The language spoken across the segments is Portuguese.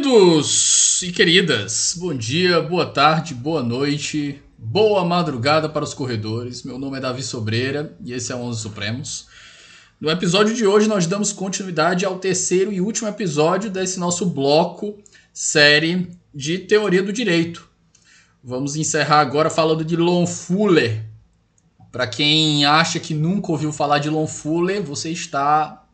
Queridos e queridas, bom dia, boa tarde, boa noite, boa madrugada para os corredores. Meu nome é Davi Sobreira e esse é o Onze Supremos. No episódio de hoje, nós damos continuidade ao terceiro e último episódio desse nosso bloco série de teoria do direito. Vamos encerrar agora falando de Lon Fuller. Para quem acha que nunca ouviu falar de Lon Fuller, você está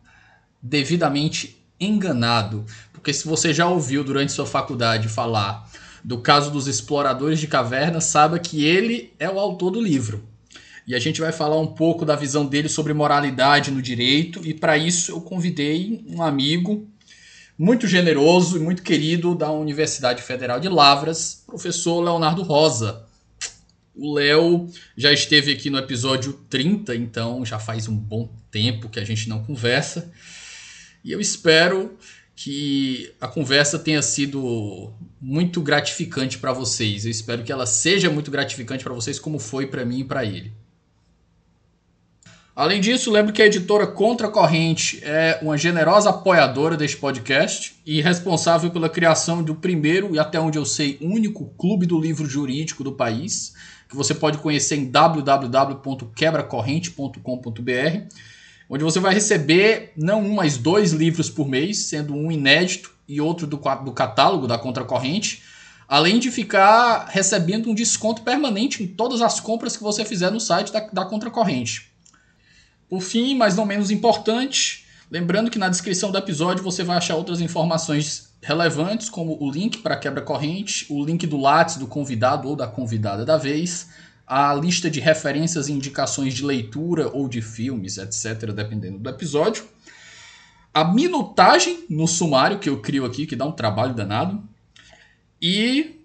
devidamente enganado. Porque se você já ouviu durante sua faculdade falar do caso dos exploradores de cavernas, saiba que ele é o autor do livro. E a gente vai falar um pouco da visão dele sobre moralidade no direito, e para isso eu convidei um amigo muito generoso e muito querido da Universidade Federal de Lavras, professor Leonardo Rosa. O Léo já esteve aqui no episódio 30, então já faz um bom tempo que a gente não conversa. E eu espero que a conversa tenha sido muito gratificante para vocês. Eu espero que ela seja muito gratificante para vocês, como foi para mim e para ele. Além disso, lembro que a editora Contra Corrente é uma generosa apoiadora deste podcast e responsável pela criação do primeiro e até onde eu sei único clube do livro jurídico do país, que você pode conhecer em www.quebracorrente.com.br onde você vai receber não um, mas dois livros por mês, sendo um inédito e outro do, do catálogo da Contracorrente, além de ficar recebendo um desconto permanente em todas as compras que você fizer no site da, da Contracorrente. Por fim, mas não menos importante, lembrando que na descrição do episódio você vai achar outras informações relevantes, como o link para quebra-corrente, o link do Lattes do convidado ou da convidada da vez, a lista de referências e indicações de leitura ou de filmes, etc., dependendo do episódio. A minutagem no sumário que eu crio aqui, que dá um trabalho danado. E,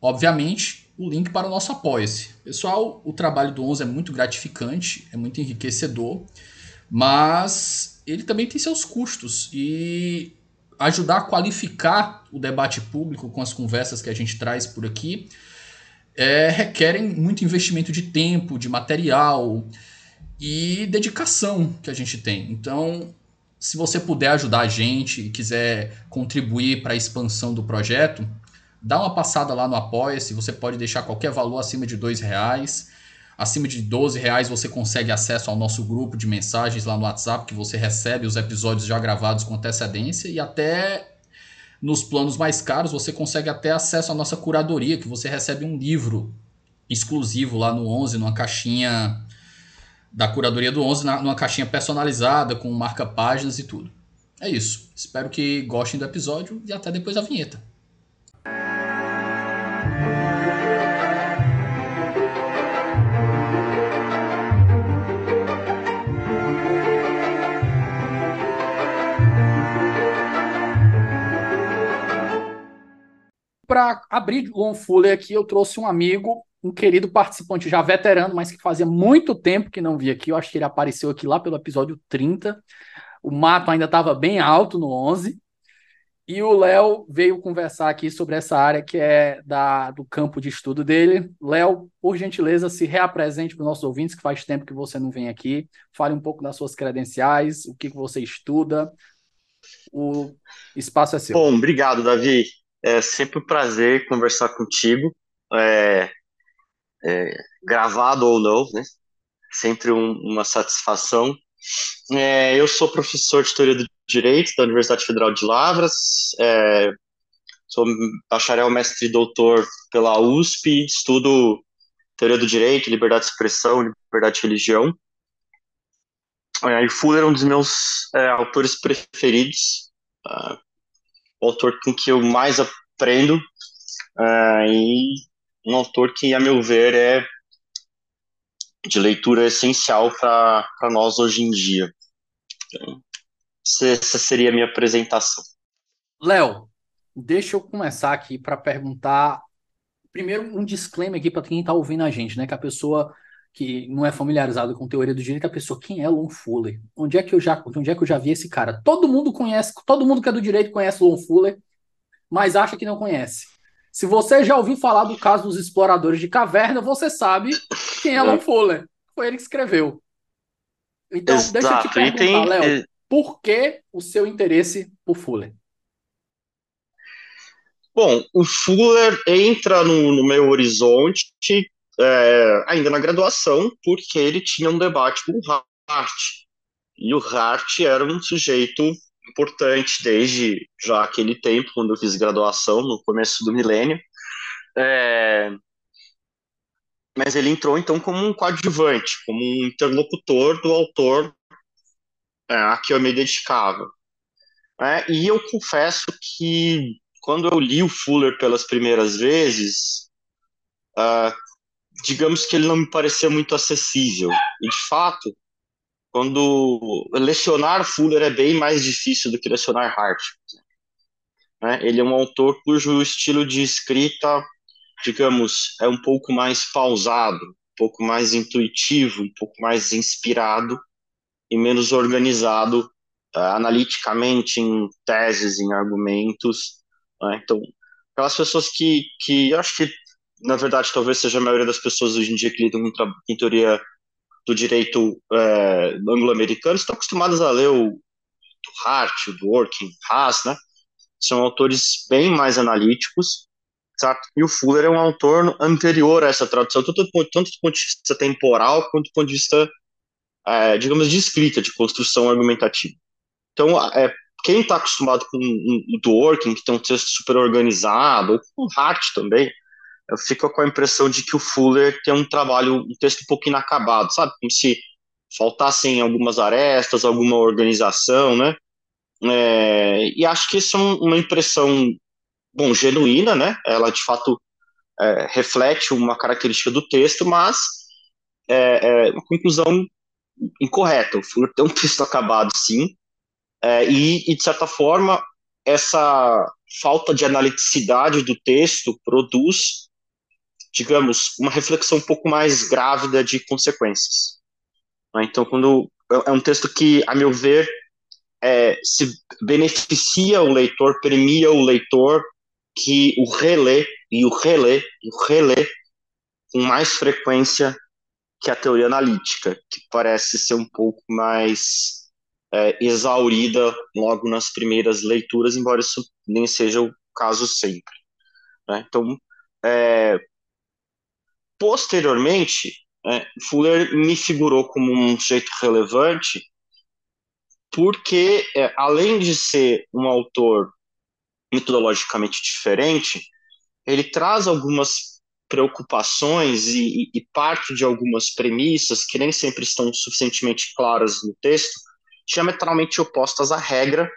obviamente, o link para o nosso Apoia-se. Pessoal, o trabalho do 11 é muito gratificante, é muito enriquecedor, mas ele também tem seus custos. E ajudar a qualificar o debate público com as conversas que a gente traz por aqui é, requerem muito investimento de tempo, de material e dedicação que a gente tem. Então, se você puder ajudar a gente e quiser contribuir para a expansão do projeto, dá uma passada lá no Apoia-se. Você pode deixar qualquer valor acima de dois reais. Acima de 12 reais você consegue acesso ao nosso grupo de mensagens lá no WhatsApp, que você recebe os episódios já gravados com antecedência e até nos planos mais caros, você consegue até acesso à nossa curadoria, que você recebe um livro exclusivo lá no 11, numa caixinha da curadoria do 11, numa caixinha personalizada, com marca-páginas e tudo. É isso. Espero que gostem do episódio e até depois da vinheta. Para abrir Long Fuller aqui, eu trouxe um amigo, um querido participante já veterano, mas que fazia muito tempo que não via aqui. Eu acho que ele apareceu aqui lá pelo episódio 30. O mato ainda estava bem alto no 11. E o Léo veio conversar aqui sobre essa área que é da, do campo de estudo dele. Léo, por gentileza, se reapresente para os nossos ouvintes, que faz tempo que você não vem aqui. Fale um pouco das suas credenciais, o que, que você estuda. O espaço é seu. Bom, obrigado, Davi. É sempre um prazer conversar contigo, é, é, gravado ou não, né? Sempre um, uma satisfação. É, eu sou professor de Teoria do Direito da Universidade Federal de Lavras, é, sou bacharel, mestre e doutor pela USP, estudo Teoria do Direito, Liberdade de Expressão, Liberdade de Religião. É, e Fuller é um dos meus é, autores preferidos, uh, o autor com que eu mais aprendo uh, e um autor que, a meu ver, é de leitura essencial para nós hoje em dia. Então, essa seria a minha apresentação. Léo, deixa eu começar aqui para perguntar. Primeiro, um disclaimer aqui para quem está ouvindo a gente, né? Que a pessoa que não é familiarizado com teoria do direito, a pessoa, quem é Lon Fuller? Onde é que eu já, onde é que eu já vi esse cara? Todo mundo conhece, todo mundo que é do direito conhece Lon Fuller, mas acha que não conhece. Se você já ouviu falar do caso dos exploradores de caverna, você sabe quem é Lon Fuller. Foi ele que escreveu. Então, Exato. deixa eu te perguntar, tem... Léo, por que o seu interesse por Fuller? Bom, o Fuller entra no, no meu horizonte é, ainda na graduação, porque ele tinha um debate com o Hart. E o Hart era um sujeito importante desde já aquele tempo, quando eu fiz graduação, no começo do milênio. É, mas ele entrou então como um coadjuvante, como um interlocutor do autor é, a que eu me dedicava. É, e eu confesso que quando eu li o Fuller pelas primeiras vezes, uh, digamos que ele não me parecia muito acessível. E de fato, quando lecionar Fuller é bem mais difícil do que lecionar Hart. Né? Ele é um autor cujo estilo de escrita, digamos, é um pouco mais pausado, um pouco mais intuitivo, um pouco mais inspirado e menos organizado uh, analiticamente em teses, em argumentos. Né? Então, aquelas pessoas que, que eu acho que, na verdade, talvez seja a maioria das pessoas hoje em dia que lidam com, teoria do direito é, anglo-americano estão acostumadas a ler o do Hart, o Dworkin, Haas, né? São autores bem mais analíticos, certo? E o Fuller é um autor anterior a essa tradução, tanto, tanto do ponto de vista temporal quanto do ponto de vista, é, digamos, de escrita, de construção argumentativa. Então, é, quem está acostumado com o Dworkin, que tem um texto super organizado, ou com o Hart também, fico com a impressão de que o Fuller tem um trabalho, um texto um pouco inacabado, sabe? Como se faltassem algumas arestas, alguma organização, né? É, e acho que isso é uma impressão, bom, genuína, né? Ela, de fato, é, reflete uma característica do texto, mas é, é uma conclusão incorreta. O Fuller tem um texto acabado, sim, é, e, e, de certa forma, essa falta de analiticidade do texto produz digamos, uma reflexão um pouco mais grávida de consequências. Né? Então, quando é, é um texto que, a meu ver, é, se beneficia o leitor, premia o leitor que o relê e o relê e o relê com mais frequência que a teoria analítica, que parece ser um pouco mais é, exaurida logo nas primeiras leituras, embora isso nem seja o caso sempre. Né? Então, é, Posteriormente, é, Fuller me figurou como um sujeito relevante porque, é, além de ser um autor metodologicamente diferente, ele traz algumas preocupações e, e, parte de algumas premissas que nem sempre estão suficientemente claras no texto, diametralmente opostas à regra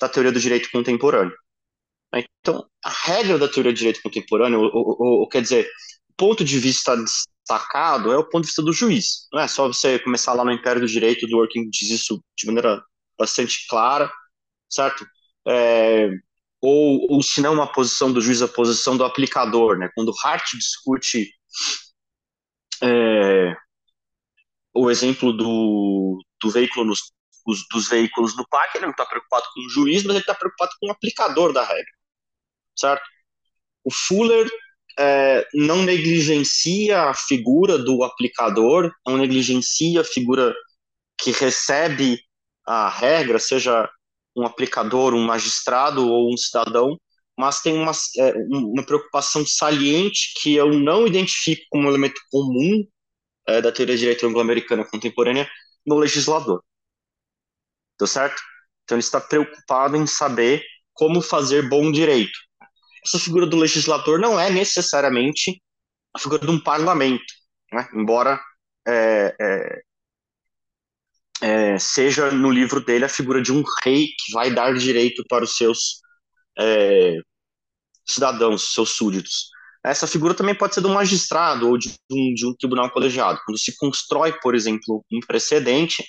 da teoria do direito contemporâneo. Então, a regra da teoria do direito contemporâneo, ou, ou, ou quer dizer, ponto de vista destacado é o ponto de vista do juiz. Não é só você começar lá no Império do Direito, do Working diz isso de maneira bastante clara, certo? É, ou, ou se não uma posição do juiz, a posição do aplicador, né? Quando Hart discute é, o exemplo do, do veículo nos, os, dos veículos no parque, ele não está preocupado com o juiz, mas ele está preocupado com o aplicador da regra, certo? O Fuller é, não negligencia a figura do aplicador, não negligencia a figura que recebe a regra, seja um aplicador, um magistrado ou um cidadão, mas tem uma, é, uma preocupação saliente que eu não identifico como elemento comum é, da teoria de direito anglo-americana contemporânea no legislador. Tá certo? Então ele está preocupado em saber como fazer bom direito essa figura do legislador não é necessariamente a figura de um parlamento, né? embora é, é, é, seja no livro dele a figura de um rei que vai dar direito para os seus é, cidadãos, seus súditos. Essa figura também pode ser de um magistrado ou de um, de um tribunal colegiado. Quando se constrói, por exemplo, um precedente,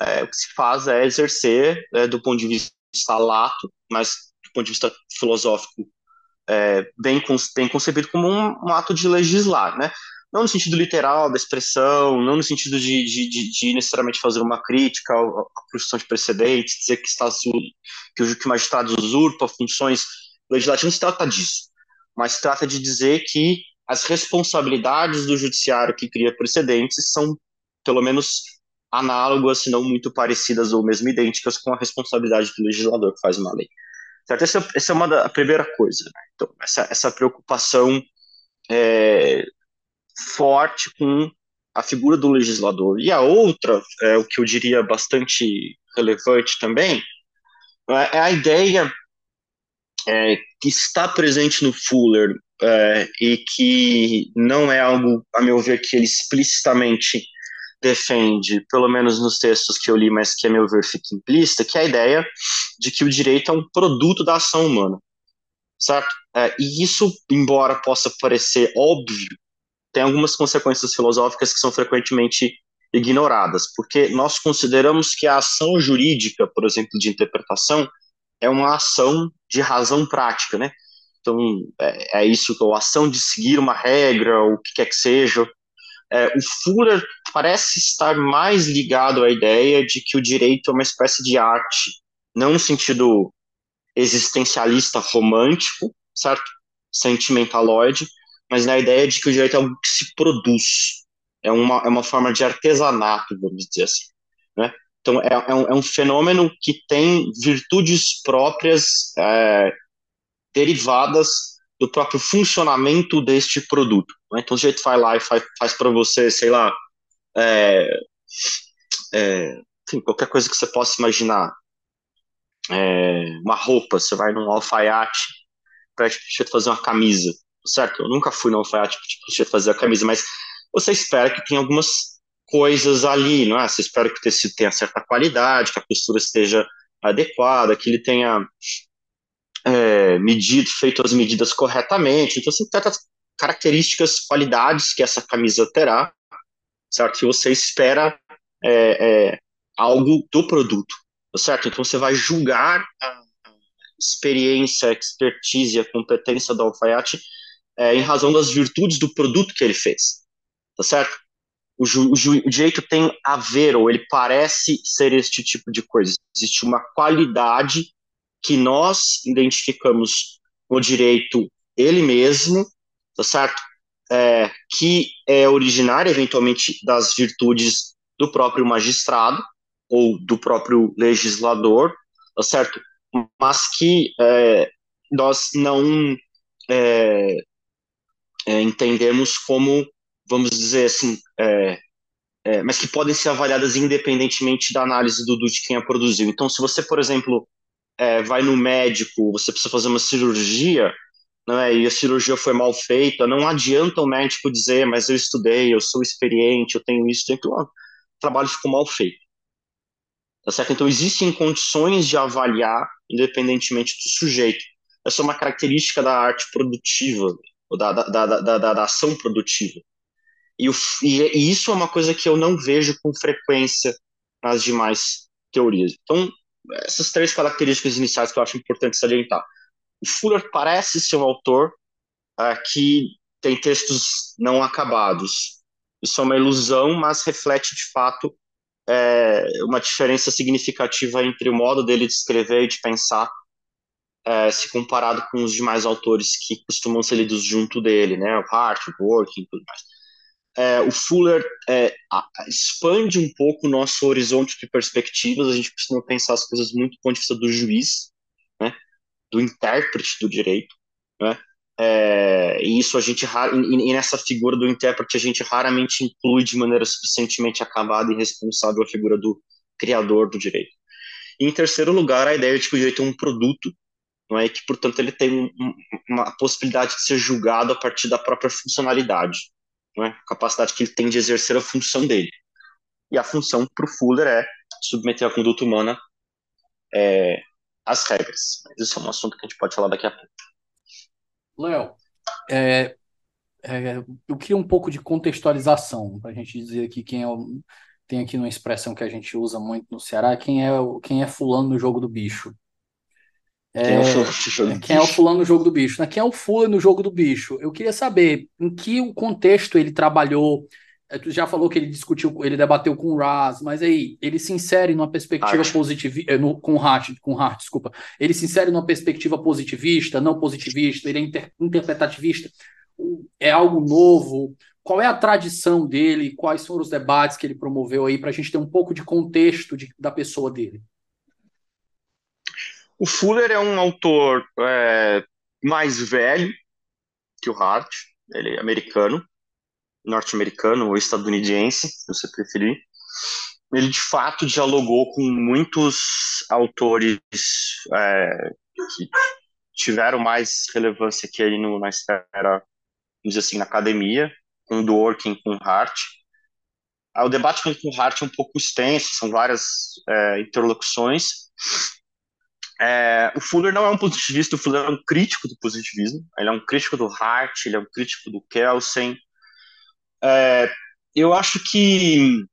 é, o que se faz é exercer, é, do ponto de vista lato, mas do ponto de vista filosófico, é, bem, bem concebido como um, um, ato de legislar, né? Não no sentido literal da expressão, não no sentido de, de, de, de necessariamente fazer uma crítica à, construção de precedentes, dizer que, está, que o, que o magistrado usurpa funções legislativas, não se trata disso. Mas se trata de dizer que as responsabilidades do judiciário que cria precedentes são, pelo menos, análogas, se não muito parecidas ou mesmo idênticas com a responsabilidade do legislador que faz uma lei. Certo? Essa, essa é uma da, primeira coisa. Né? Então, essa, essa preocupação é, forte com a figura do legislador. E a outra, é, o que eu diria bastante relevante também, é, é a ideia é, que está presente no Fuller é, e que não é algo, a meu ver, que ele explicitamente defende, pelo menos nos textos que eu li, mas que a meu ver fica implícita, que é a ideia de que o direito é um produto da ação humana, certo? É, e isso, embora possa parecer óbvio, tem algumas consequências filosóficas que são frequentemente ignoradas, porque nós consideramos que a ação jurídica, por exemplo, de interpretação, é uma ação de razão prática, né? Então, é, é isso, a ação de seguir uma regra, ou o que quer que seja, é, o Fuller parece estar mais ligado à ideia de que o direito é uma espécie de arte, não no sentido existencialista romântico, certo? Sentimentaloide, mas na ideia de que o direito é algo que se produz, é uma, é uma forma de artesanato, vamos dizer assim. Né? Então, é, é, um, é um fenômeno que tem virtudes próprias é, derivadas do próprio funcionamento deste produto. Né? Então, o jeito vai lá e faz, faz para você, sei lá, é, é, enfim, qualquer coisa que você possa imaginar. É, uma roupa, você vai num alfaiate para te fazer uma camisa, certo? Eu nunca fui num alfaiate para te fazer a camisa, mas você espera que tenha algumas coisas ali, não é? Você espera que o tecido tenha certa qualidade, que a costura esteja adequada, que ele tenha é, medido, feito as medidas corretamente. Então, assim, certas características, qualidades que essa camisa terá, certo? Que você espera é, é, algo do produto, certo? Então, você vai julgar a experiência, a expertise, a competência do alfaiate é, em razão das virtudes do produto que ele fez, tá certo? O, o, o direito tem a ver, ou ele parece ser este tipo de coisa. Existe uma qualidade que nós identificamos no direito ele mesmo, tá certo? É, que é originária, eventualmente, das virtudes do próprio magistrado ou do próprio legislador, tá certo? Mas que é, nós não é, é entendemos como, vamos dizer assim, é, é, mas que podem ser avaliadas independentemente da análise do, do de quem a produziu. Então, se você, por exemplo, é, vai no médico, você precisa fazer uma cirurgia, né, e a cirurgia foi mal feita, não adianta o médico dizer, mas eu estudei, eu sou experiente, eu tenho isso, tenho aquilo. O trabalho ficou mal feito. Tá certo? Então, existem condições de avaliar, independentemente do sujeito. Essa é uma característica da arte produtiva, da, da, da, da, da ação produtiva. E, o, e, e isso é uma coisa que eu não vejo com frequência nas demais teorias. Então, essas três características iniciais que eu acho importante salientar. O Fuller parece ser um autor uh, que tem textos não acabados. Isso é uma ilusão, mas reflete de fato é, uma diferença significativa entre o modo dele de escrever e de pensar, é, se comparado com os demais autores que costumam ser lidos junto dele, né? O Hart, o Dworkin e tudo mais é, o Fuller é, expande um pouco o nosso horizonte de perspectivas, a gente precisa pensar as coisas muito do ponto de vista do juiz, né, do intérprete do direito, né, é, e isso a gente, e nessa figura do intérprete, a gente raramente inclui de maneira suficientemente acabada e responsável a figura do criador do direito. E, em terceiro lugar, a ideia de que o direito é um produto, não é? que, portanto, ele tem um, uma possibilidade de ser julgado a partir da própria funcionalidade né, a capacidade que ele tem de exercer a função dele. E a função para o Fuller é submeter a conduta humana é, às regras. Mas isso é um assunto que a gente pode falar daqui a pouco. Léo, é, é, eu queria um pouco de contextualização para a gente dizer aqui quem é o, tem aqui uma expressão que a gente usa muito no Ceará, quem é quem é fulano no jogo do bicho. É, quem, é o, quem é o fulano no jogo do bicho? Né? Quem é o fulano no jogo do bicho? Eu queria saber em que contexto ele trabalhou. É, tu já falou que ele discutiu, ele debateu com o Raz, mas aí ele se insere numa perspectiva positivista, é, com Hart, com Hart, desculpa. Ele se insere numa perspectiva positivista, não positivista, ele é inter, interpretativista. É algo novo? Qual é a tradição dele? Quais foram os debates que ele promoveu aí para a gente ter um pouco de contexto de, da pessoa dele? O Fuller é um autor é, mais velho que o Hart, ele é americano, norte-americano ou estadunidense, se você preferir. Ele de fato dialogou com muitos autores é, que tiveram mais relevância que ele na esfera, vamos dizer assim, na academia, com Dworkin, com Hart. Ah, o debate com Hart é um pouco extenso, são várias é, interlocuções. É, o Fuller não é um positivista, o Fuller é um crítico do positivismo. Ele é um crítico do Hart, ele é um crítico do Kelsen. É, eu acho que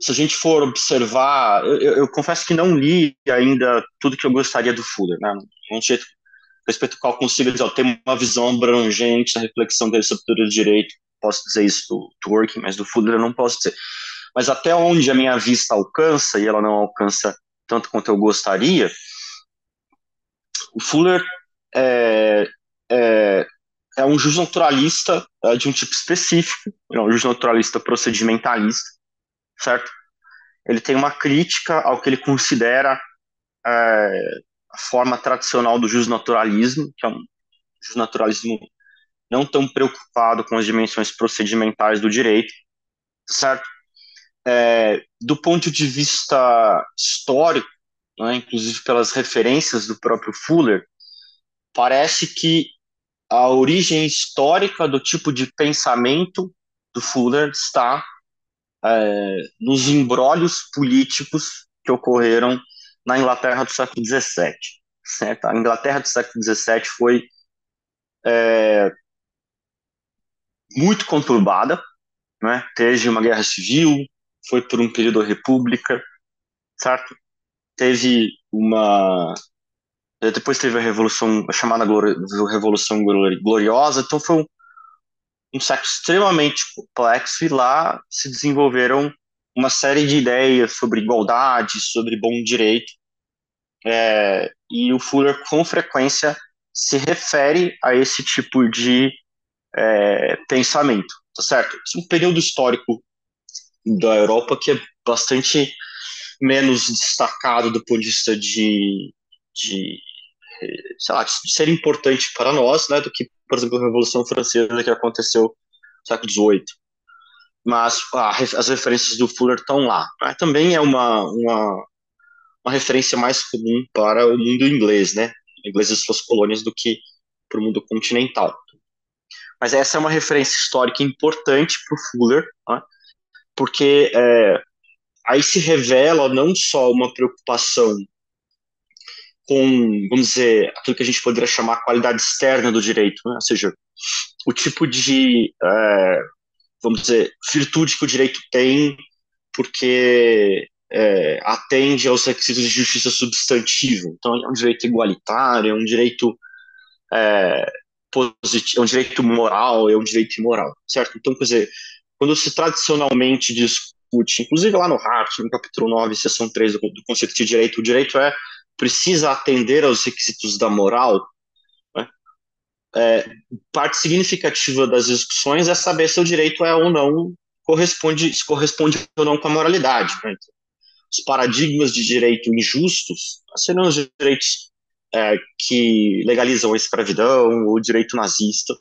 se a gente for observar, eu, eu, confesso que não li ainda tudo que eu gostaria do Fuller, né? Um jeito respeito ao qual consigo dizer, ter uma visão abrangente da reflexão dele sobre o direito. Posso dizer isso do Twerking, mas do Fuller eu não posso dizer. Mas até onde a minha vista alcança, e ela não alcança tanto quanto eu gostaria, o Fuller é, é, é um juiz naturalista é, de um tipo específico, é um juiz naturalista procedimentalista, certo? Ele tem uma crítica ao que ele considera é, a forma tradicional do justnaturalismo, que é um justnaturalismo não tão preocupado com as dimensões procedimentais do direito, certo? É, do ponto de vista histórico, né, inclusive pelas referências do próprio Fuller, parece que a origem histórica do tipo de pensamento do Fuller está é, nos embrólios políticos que ocorreram na Inglaterra do século XVII. Certo? A Inglaterra do século XVII foi é, muito conturbada, né? teve uma guerra civil, foi por um período da república, certo? Teve uma depois teve a revolução a chamada revolução gloriosa, então foi um, um século extremamente complexo e lá se desenvolveram uma série de ideias sobre igualdade, sobre bom direito, é, e o Fuller com frequência se refere a esse tipo de é, pensamento, tá certo? Esse é um período histórico da Europa que é bastante menos destacado do ponto de vista de, de sei lá, de ser importante para nós, né, do que, por exemplo, a Revolução Francesa que aconteceu no século XVIII mas ah, as referências do Fuller estão lá. Né? Também é uma, uma, uma, referência mais comum para o mundo inglês, né? Inglês e suas colônias do que para o mundo continental. Mas essa é uma referência histórica importante para o Fuller, né? Porque é, aí se revela não só uma preocupação com, vamos dizer, aquilo que a gente poderia chamar a qualidade externa do direito, né? ou seja, o tipo de é, vamos dizer, virtude que o direito tem porque é, atende aos requisitos de justiça substantiva. Então, é um direito igualitário, é um direito é, positivo, é um direito moral, é um direito imoral, certo? Então, quer dizer, quando se tradicionalmente discute, inclusive lá no Hart, no capítulo 9, seção 3 do, conceito de direito, o direito é precisa atender aos requisitos da moral, é, parte significativa das discussões é saber se o direito é ou não corresponde, se corresponde ou não com a moralidade. Né? Então, os paradigmas de direito injustos seriam os direitos é, que legalizam a escravidão, o direito nazista,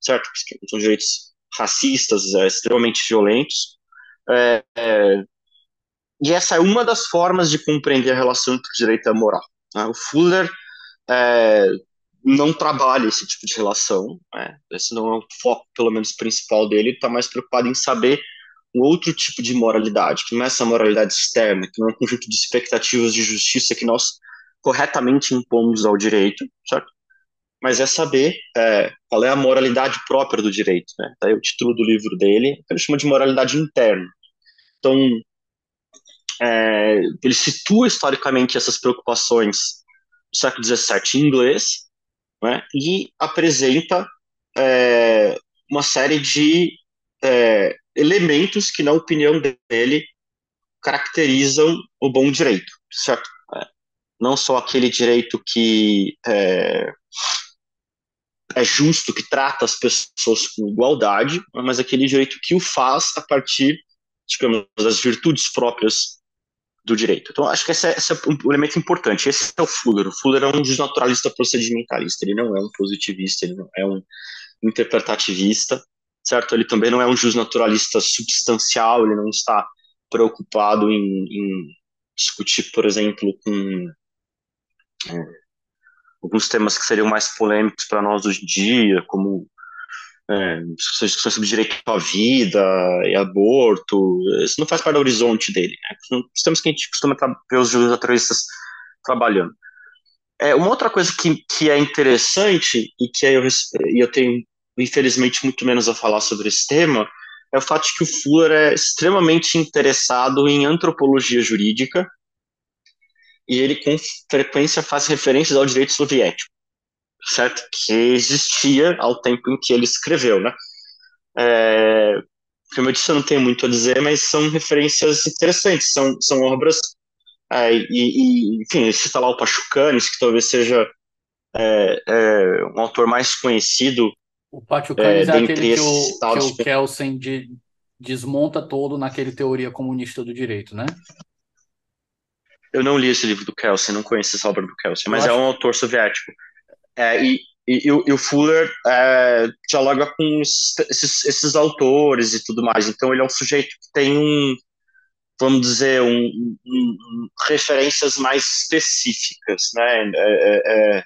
certo? São direitos racistas, é, extremamente violentos. É, é, e essa é uma das formas de compreender a relação entre direito e moral. Né? O Fuller é, não trabalha esse tipo de relação, né? esse não é o foco, pelo menos, principal dele, ele está mais preocupado em saber um outro tipo de moralidade, que não é essa moralidade externa, que não é um conjunto de expectativas de justiça que nós corretamente impomos ao direito, certo? Mas é saber é, qual é a moralidade própria do direito, né? Daí o título do livro dele, ele chama de moralidade interna. Então, é, ele situa historicamente essas preocupações do século XVII em inglês, né, e apresenta é, uma série de é, elementos que, na opinião dele, caracterizam o bom direito, certo? É, não só aquele direito que é, é justo, que trata as pessoas com igualdade, mas aquele direito que o faz a partir, digamos, das virtudes próprias do direito. Então, acho que esse é, esse é, um elemento importante. Esse é o Fuller. O Fuller é um desnaturalista procedimentalista. Ele não é um positivista, ele não é um interpretativista, certo? Ele também não é um justnaturalista substancial, ele não está preocupado em, em discutir, por exemplo, com é, alguns temas que seriam mais polêmicos para nós hoje em dia, como é, discussões sobre direito à vida e aborto, isso não faz parte do horizonte dele. Né? Os temas que a gente costuma ver os naturalistas trabalhando. É, uma outra coisa que, que é interessante e que eu, e eu tenho, infelizmente, muito menos a falar sobre esse tema é o fato de que o Fuller é extremamente interessado em antropologia jurídica e ele com frequência faz referências ao direito soviético, certo? Que existia ao tempo em que ele escreveu, né? É, como eu disse, eu não tenho muito a dizer, mas são referências interessantes, são, são obras, é, e, e, enfim, cita lá o Pachucanes, que talvez seja é, é, um autor mais conhecido. O Pachucanes é, é aquele que o, que o Kelsen de, desmonta todo naquele teoria comunista do direito, né? Eu não li esse livro do Kelsen, não conheço essa obra do Kelsen, mas é um autor soviético. É, e, e, e, o Fuller é, dialoga com esses, esses, esses, autores e tudo mais. Então ele é um sujeito que tem um, vamos dizer, um, um, um referências mais específicas, né, é, é, é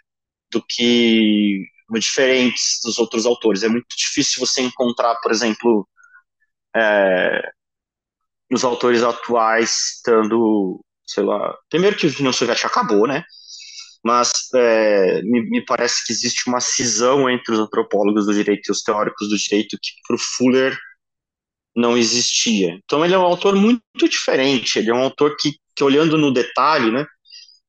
do que diferentes dos outros autores. É muito difícil você encontrar, por exemplo, é, os autores atuais estando sei lá. Primeiro que a União Soviética acabou, né? Mas é, me, me, parece que existe uma cisão entre os antropólogos do direito e os teóricos do direito que para o Fuller não existia. Então ele é um autor muito diferente. Ele é um autor que, que olhando no detalhe, né?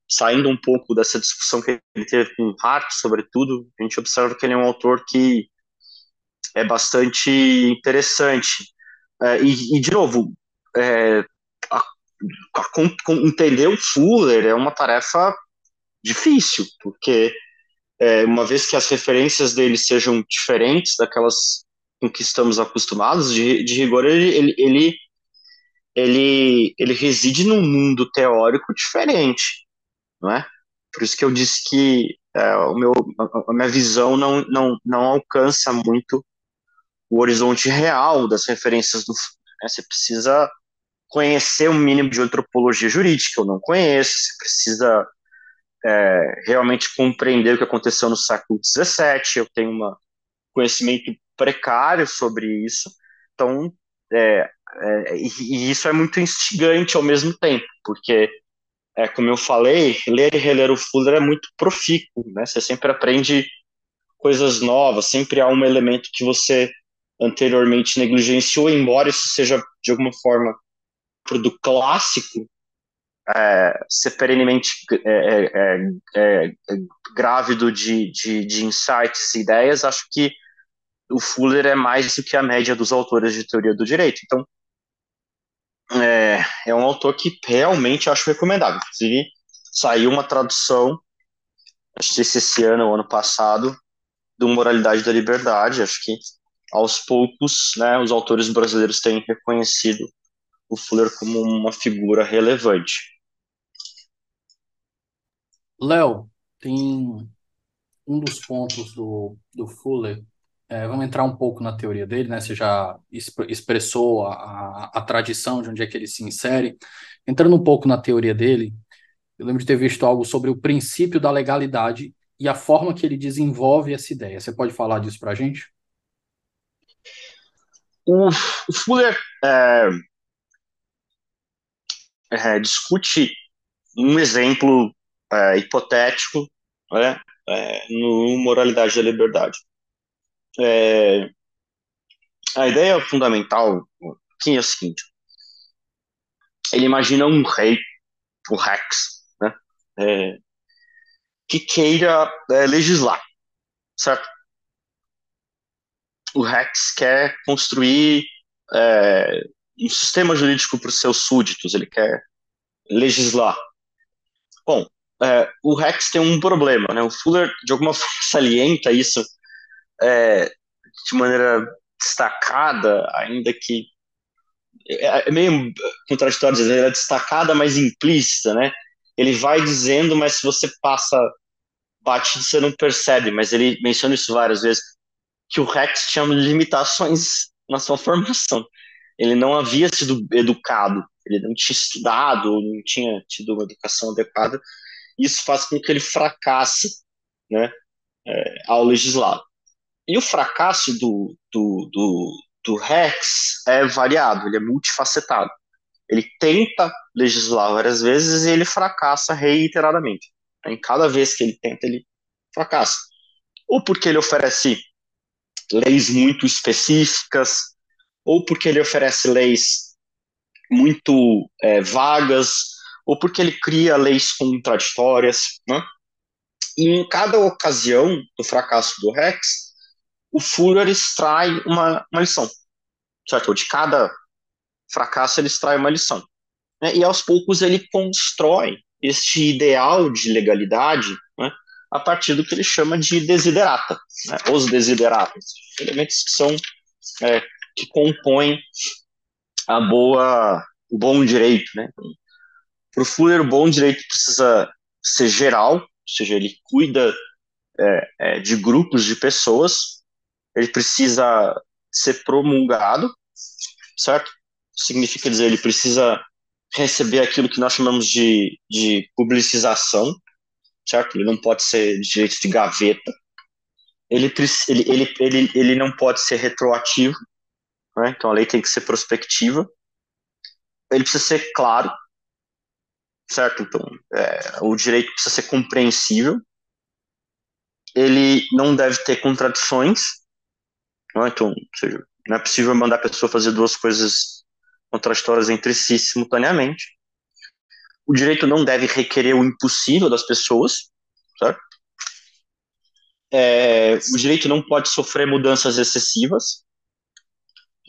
Saindo um pouco dessa discussão que ele teve com Hart, sobretudo, a gente observa que ele é um autor que é bastante interessante. É, e, e, de novo, é, com, com, entender o Fuller é uma tarefa difícil, porque é, uma vez que as referências dele sejam diferentes daquelas com que estamos acostumados, de, de rigor, ele, ele, ele, ele, ele reside num mundo teórico diferente, não é? Por isso que eu disse que é, o meu, a minha visão não, não, não alcança muito o horizonte real das referências do né? Você precisa conhecer um mínimo de antropologia jurídica, eu não conheço, você precisa é, realmente compreender o que aconteceu no século XVII, eu tenho um conhecimento precário sobre isso, então, é, é, e, isso é muito instigante ao mesmo tempo, porque, é, como eu falei, ler e reler o Fuller é muito profícuo, né? você sempre aprende coisas novas, sempre há um elemento que você anteriormente negligenciou, embora isso seja, de alguma forma, do clássico é, ser perenemente é é, é, é, grávido de, de, de insights e ideias, acho que o Fuller é mais do que a média dos autores de teoria do direito. Então, é, é um autor que realmente acho recomendável. Inclusive, saiu uma tradução, acho que esse ano ou ano passado, do Moralidade da Liberdade. Acho que, aos poucos, né, os autores brasileiros têm reconhecido o Fuller como uma figura relevante. Léo, tem um dos pontos do, do Fuller, é, vamos entrar um pouco na teoria dele, né? Você já expressou a, a, a, tradição de onde é que ele se insere. Entrando um pouco na teoria dele, eu lembro de ter visto algo sobre o princípio da legalidade e a forma que ele desenvolve essa ideia. Você pode falar disso para a gente? O, o Fuller é, é, discute um exemplo é, hipotético né, é, no Moralidade da Liberdade. É, a ideia fundamental que é o seguinte: ele imagina um rei, o Rex, né, é, que queira é, legislar, certo? O Rex quer construir é, um sistema jurídico para os seus súditos, ele quer legislar. Bom, é, o Rex tem um problema, né? O Fuller, de alguma forma, salienta isso é, de maneira destacada, ainda que é, é meio contraditório dizer, ela é destacada, mas implícita, né? Ele vai dizendo, mas se você passa batido, você não percebe, mas ele menciona isso várias vezes, que o Rex tinha limitações na sua formação. Ele não havia sido educado, ele não tinha estudado, não tinha tido uma educação adequada. Isso faz com que ele fracasse né, é, ao legislar. E o fracasso do, do, do, do Rex é variado, ele é multifacetado. Ele tenta legislar várias vezes e ele fracassa reiteradamente. Em cada vez que ele tenta, ele fracassa. Ou porque ele oferece leis muito específicas, ou porque ele oferece leis muito é, vagas, ou porque ele cria leis contraditórias. Né? E em cada ocasião do fracasso do Rex, o Fuller extrai uma, uma lição, certo? De cada fracasso ele extrai uma lição. Né? E aos poucos ele constrói este ideal de legalidade né? a partir do que ele chama de desiderata, né? os desideratas, elementos que são é, que compõem a boa, o bom direito, né? Para o Fuller, o bom direito precisa ser geral, ou seja, ele cuida é, é, de grupos de pessoas, ele precisa ser promulgado, certo? Significa dizer, ele precisa receber aquilo que nós chamamos de, de publicização, certo? Ele não pode ser de jeito de gaveta. Ele, ele, ele, ele, ele não pode ser retroativo, né? então a lei tem que ser prospectiva. Ele precisa ser claro, certo? Então, é, o direito precisa ser compreensível. Ele não deve ter contradições, né? então, seja, não é possível mandar a pessoa fazer duas coisas contraditórias entre si simultaneamente. O direito não deve requerer o impossível das pessoas, certo? É, o direito não pode sofrer mudanças excessivas,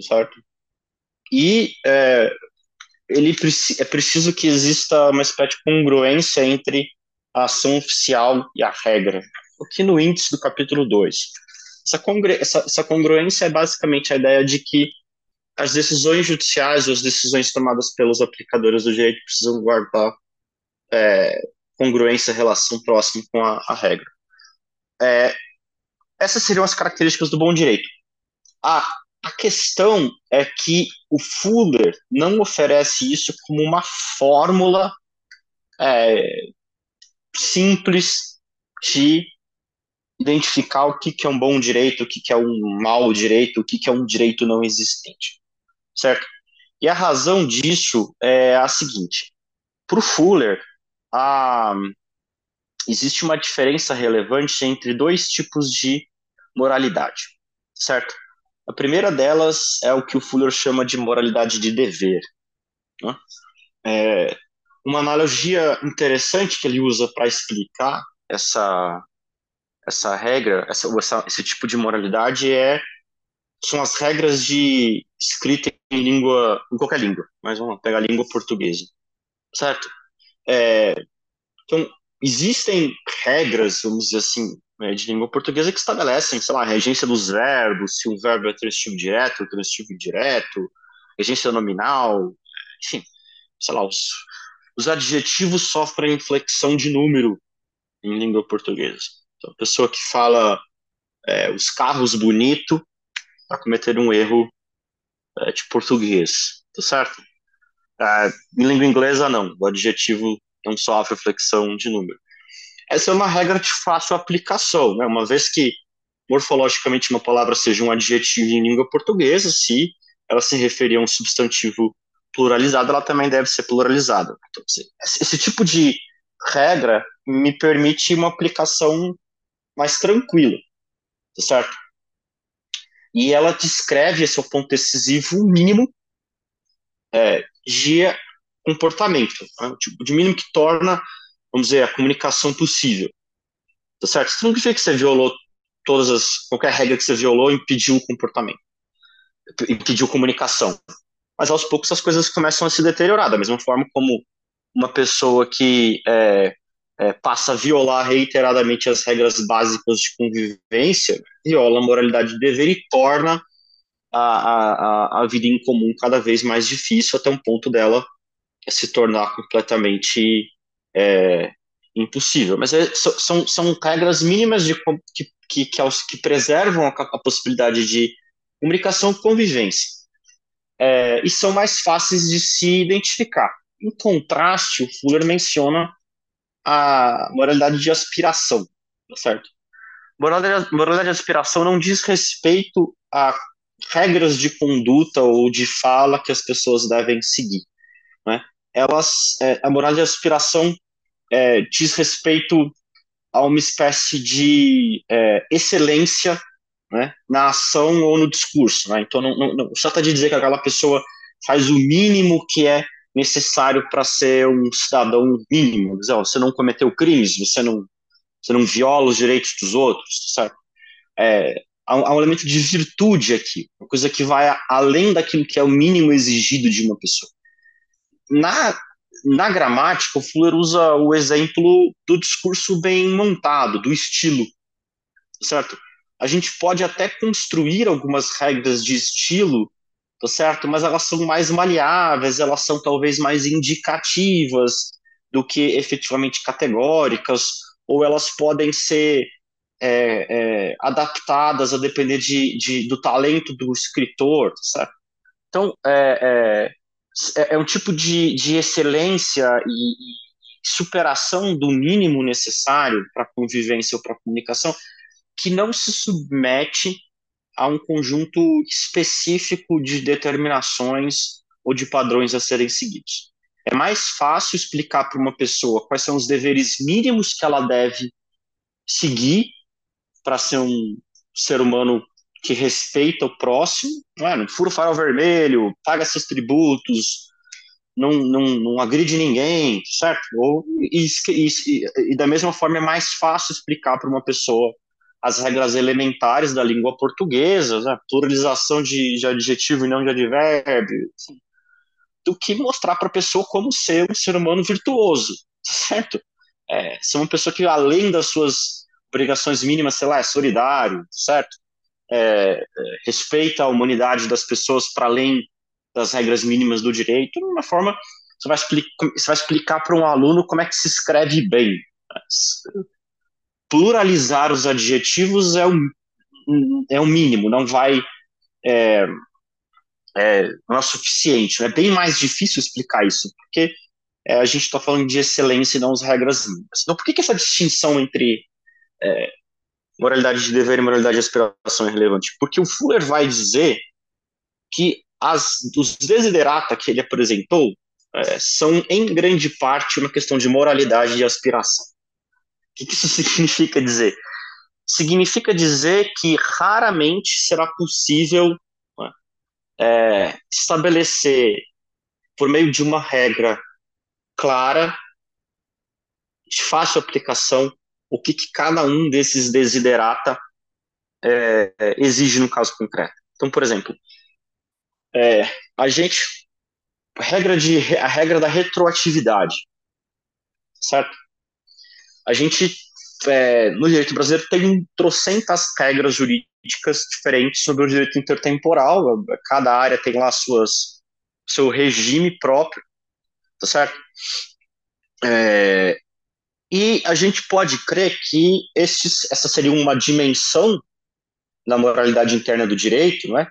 certo? E é, ele é preciso que exista uma espécie de congruência entre a ação oficial e a regra, aqui no índice do capítulo 2. Essa, essa, essa congruência é basicamente a ideia de que as decisões judiciais ou as decisões tomadas pelos aplicadores do direito precisam guardar é, congruência, relação próxima com a, a regra. É, essas seriam as características do bom direito. A, a questão é que o Fuller não oferece isso como uma fórmula é, simples de identificar o que, que é um bom direito, o que, que é um mau direito, o que, que é um direito não existente certo? E a razão disso é a seguinte: para o Fuller, a, existe uma diferença relevante entre dois tipos de moralidade, certo? A primeira delas é o que o Fuller chama de moralidade de dever. Né? É, uma analogia interessante que ele usa para explicar essa, essa regra, essa, essa, esse tipo de moralidade é são as regras de escrita em língua, em qualquer língua, mas vamos pegar a língua portuguesa, certo? É, então, existem regras, vamos dizer assim, né, de língua portuguesa que estabelecem, sei lá, a regência dos verbos, se um verbo é transitivo direto transitivo indireto, regência nominal, enfim, sei lá, os, os adjetivos sofrem inflexão de número em língua portuguesa. Então, a pessoa que fala é, os carros bonito a cometer um erro é, de português, tá certo? É, em língua inglesa, não. O adjetivo não sofre flexão de número. Essa é uma regra de fácil aplicação, né? Uma vez que morfologicamente uma palavra seja um adjetivo em língua portuguesa, se ela se referir a um substantivo pluralizado, ela também deve ser pluralizada. Então, esse tipo de regra me permite uma aplicação mais tranquila, tá certo? E ela descreve, esse é o ponto decisivo, mínimo é, de comportamento, né? o tipo de mínimo que torna, vamos dizer, a comunicação possível. Tá certo? Isso não significa que você violou todas as, qualquer regra que você violou impediu o comportamento, impediu comunicação. Mas aos poucos as coisas começam a se deteriorar, da mesma forma como uma pessoa que é, é, passa a violar reiteradamente as regras básicas de convivência, viola a moralidade de dever e torna a, a, a vida em comum cada vez mais difícil, até um ponto dela se tornar completamente é, impossível. Mas é, são, são regras mínimas de, que, que, que, que preservam a, a, possibilidade de comunicação e convivência. É, e são mais fáceis de se identificar. Em contraste, o Fuller menciona a moralidade de aspiração, tá certo? Moralidade, moralidade de aspiração não diz respeito a regras de conduta ou de fala que as pessoas devem seguir, né? Elas, é, a moralidade de aspiração é, diz respeito a uma espécie de é, excelência né, na ação ou no discurso. Né? Então, não, não, não trata de dizer que aquela pessoa faz o mínimo que é necessário para ser um cidadão mínimo. Dizer, você não cometeu crimes, você não, você não viola os direitos dos outros, certo? É, há, há um elemento de virtude aqui, uma coisa que vai além daquilo que é o mínimo exigido de uma pessoa. Na, na gramática, o Fuller usa o exemplo do discurso bem montado, do estilo, certo? A gente pode até construir algumas regras de estilo tá certo? Mas elas são mais maleáveis, elas são talvez mais indicativas do que efetivamente categóricas, ou elas podem ser é, é, adaptadas a depender de, de, do talento do escritor, tá certo? Então, é, é, é um tipo de, de excelência e, e superação do mínimo necessário para convivência ou para comunicação que não se submete a um conjunto específico de determinações ou de padrões a serem seguidos. É mais fácil explicar para uma pessoa quais são os deveres mínimos que ela deve seguir para ser um ser humano que respeita o próximo, não, é? não fura o farol vermelho, paga seus tributos, não, não, não agride ninguém, certo? Ou, e, e, e da mesma forma é mais fácil explicar para uma pessoa as regras elementares da língua portuguesa, né, pluralização de, de adjetivo e não de advérbio, assim, do que mostrar para a pessoa como ser um ser humano virtuoso, certo? É, ser uma pessoa que, além das suas obrigações mínimas, sei lá, é solidário, certo? É, respeita a humanidade das pessoas para além das regras mínimas do direito, de uma forma você vai, explicar, você vai explicar para um aluno como é que se escreve bem. Né? pluralizar os adjetivos é o, é o mínimo, não vai. É, é, não é suficiente. É bem mais difícil explicar isso, porque é, a gente está falando de excelência e não as regras mínimas. Então, por que, que essa distinção entre é, moralidade de dever e moralidade de aspiração é relevante? Porque o Fuller vai dizer que as, os desiderata que ele apresentou é, são, em grande parte, uma questão de moralidade de aspiração. O que isso significa dizer? Significa dizer que raramente será possível né, é, estabelecer, por meio de uma regra clara, de fácil aplicação, o que, que cada um desses desiderata é, exige no caso concreto. Então, por exemplo, é, a gente regra de a regra da retroatividade, certo? a gente, é, no direito brasileiro, tem trocentas regras jurídicas diferentes sobre o direito intertemporal, cada área tem lá suas, seu regime próprio, tá certo? É, e a gente pode crer que esses, essa seria uma dimensão na moralidade interna do direito, não é?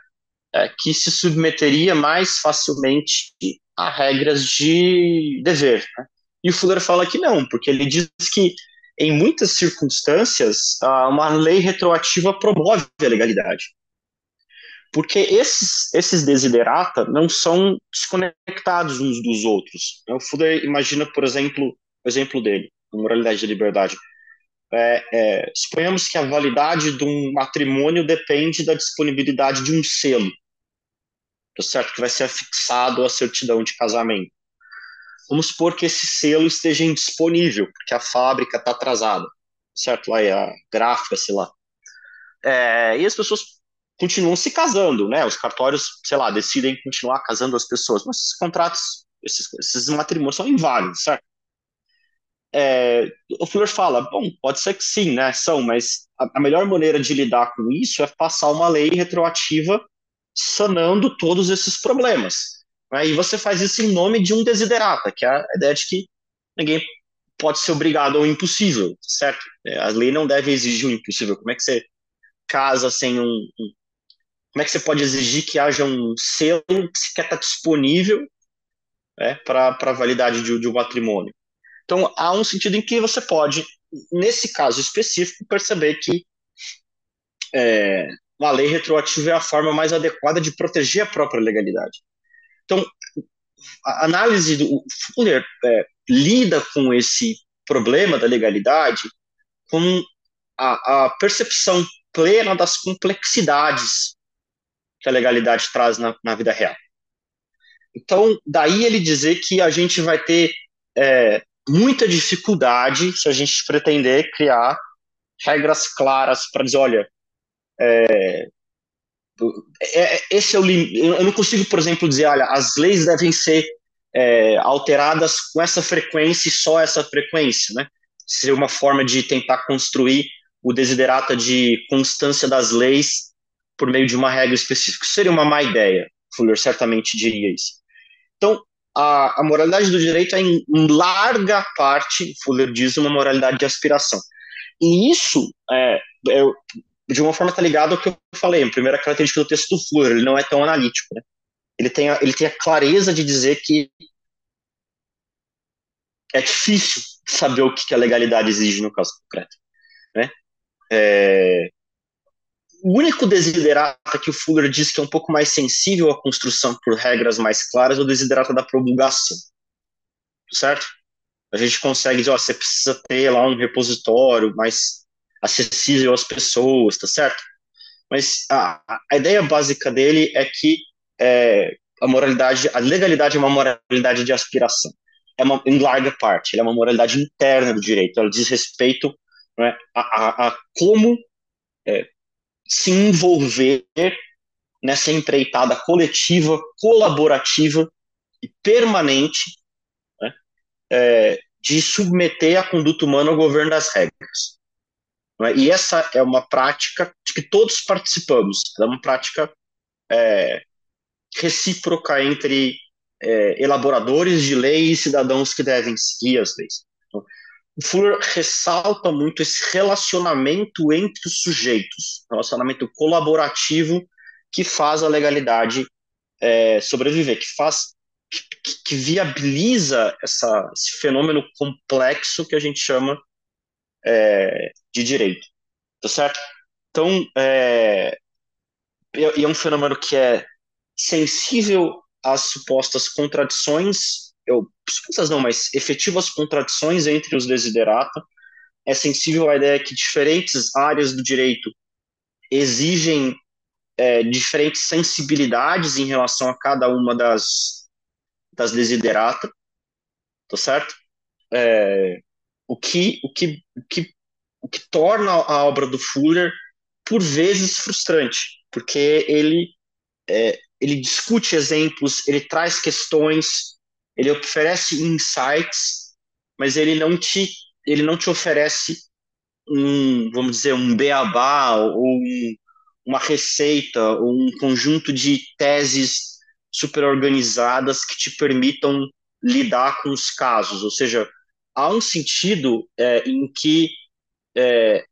é que se submeteria mais facilmente a regras de dever. Né? E o Fuller fala que não, porque ele diz que, em muitas circunstâncias, uma lei retroativa promove a legalidade. Porque esses, esses desiderata não são desconectados uns dos outros. O Fuller imagina, por exemplo, o exemplo dele, moralidade da liberdade. É, é, suponhamos que a validade de um matrimônio depende da disponibilidade de um selo, tá certo? Que vai ser afixado à certidão de casamento. Vamos supor que esse selo esteja indisponível, porque a fábrica está atrasada, certo? Lá é a gráfica, sei lá. É, e as pessoas continuam se casando, né? Os cartórios, sei lá, decidem continuar casando as pessoas, mas esses contratos, esses, esses matrimônios são inválidos, certo? É, o Fuller fala, bom, pode ser que sim, né? São, mas a, a melhor maneira de lidar com isso é passar uma lei retroativa sanando todos esses problemas. Né? E você faz isso em nome de um desiderata, que é a ideia de que ninguém pode ser obrigado ao impossível, certo? É, a lei não deve exigir o um impossível. Como é que você casa sem um, um, Como é que você pode exigir que haja um selo que sequer está disponível né, para a validade de, de um matrimônio? Então, há um sentido em que você pode, nesse caso específico, perceber que é, uma lei retroativa é a forma mais adequada de proteger a própria legalidade. Então, a análise do Fuller é, lida com esse problema da legalidade com a, a, percepção plena das complexidades que a legalidade traz na, na, vida real. Então, daí ele dizer que a gente vai ter é, muita dificuldade se a gente pretender criar regras claras para dizer, olha, é, é, esse é o eu não consigo, por exemplo, dizer, olha, as leis devem ser é, alteradas com essa frequência e só essa frequência, né? Seria uma forma de tentar construir o desiderata de constância das leis por meio de uma regra específica. Seria uma má ideia. Fuller certamente diria isso. Então, a, a moralidade do direito é, em, em, larga parte, Fuller diz, uma moralidade de aspiração. E isso, é, é, de uma forma, está ligado ao que eu falei. A primeira característica do texto do Fuller, ele não é tão analítico. Né? Ele, tem a, ele tem a clareza de dizer que é difícil saber o que a legalidade exige no caso concreto. Né? É, o único desiderata que o Fuller diz que é um pouco mais sensível à construção por regras mais claras é o desiderata da promulgação. Certo? A gente consegue dizer, ó, você precisa ter lá um repositório mais acessível às pessoas, tá certo? Mas a, a ideia básica dele é que é, a moralidade, a legalidade é uma moralidade de aspiração. É uma, em larga parte, é uma moralidade interna do direito. Ela diz respeito né, a, a, a como é, se envolver nessa empreitada coletiva, colaborativa e permanente né, é, de submeter a conduta humana ao governo das regras. Né? E essa é uma prática de que todos participamos, é uma prática é, recíproca entre é, elaboradores de leis e cidadãos que devem seguir as leis. O Fuller ressalta muito esse relacionamento entre os sujeitos, relacionamento colaborativo que faz a legalidade é, sobreviver, que faz que, que viabiliza essa, esse fenômeno complexo que a gente chama é, de direito, tá certo? Então, é, e é um fenômeno que é sensível às supostas contradições eu, supostas não, mas efetivas contradições entre os desiderata, é sensível à ideia que diferentes áreas do direito exigem é, diferentes sensibilidades em relação a cada uma das, das desiderata, tá certo? É, o, que, o, que, o, que, o que torna a obra do Fuller, por vezes, frustrante, porque ele, é, ele discute exemplos, ele traz questões ele oferece insights, mas ele não te, ele não te oferece um, vamos dizer, um beabá ou um, uma receita ou um conjunto de teses super organizadas que te permitam lidar com os casos. Ou seja, há um sentido é, em que é,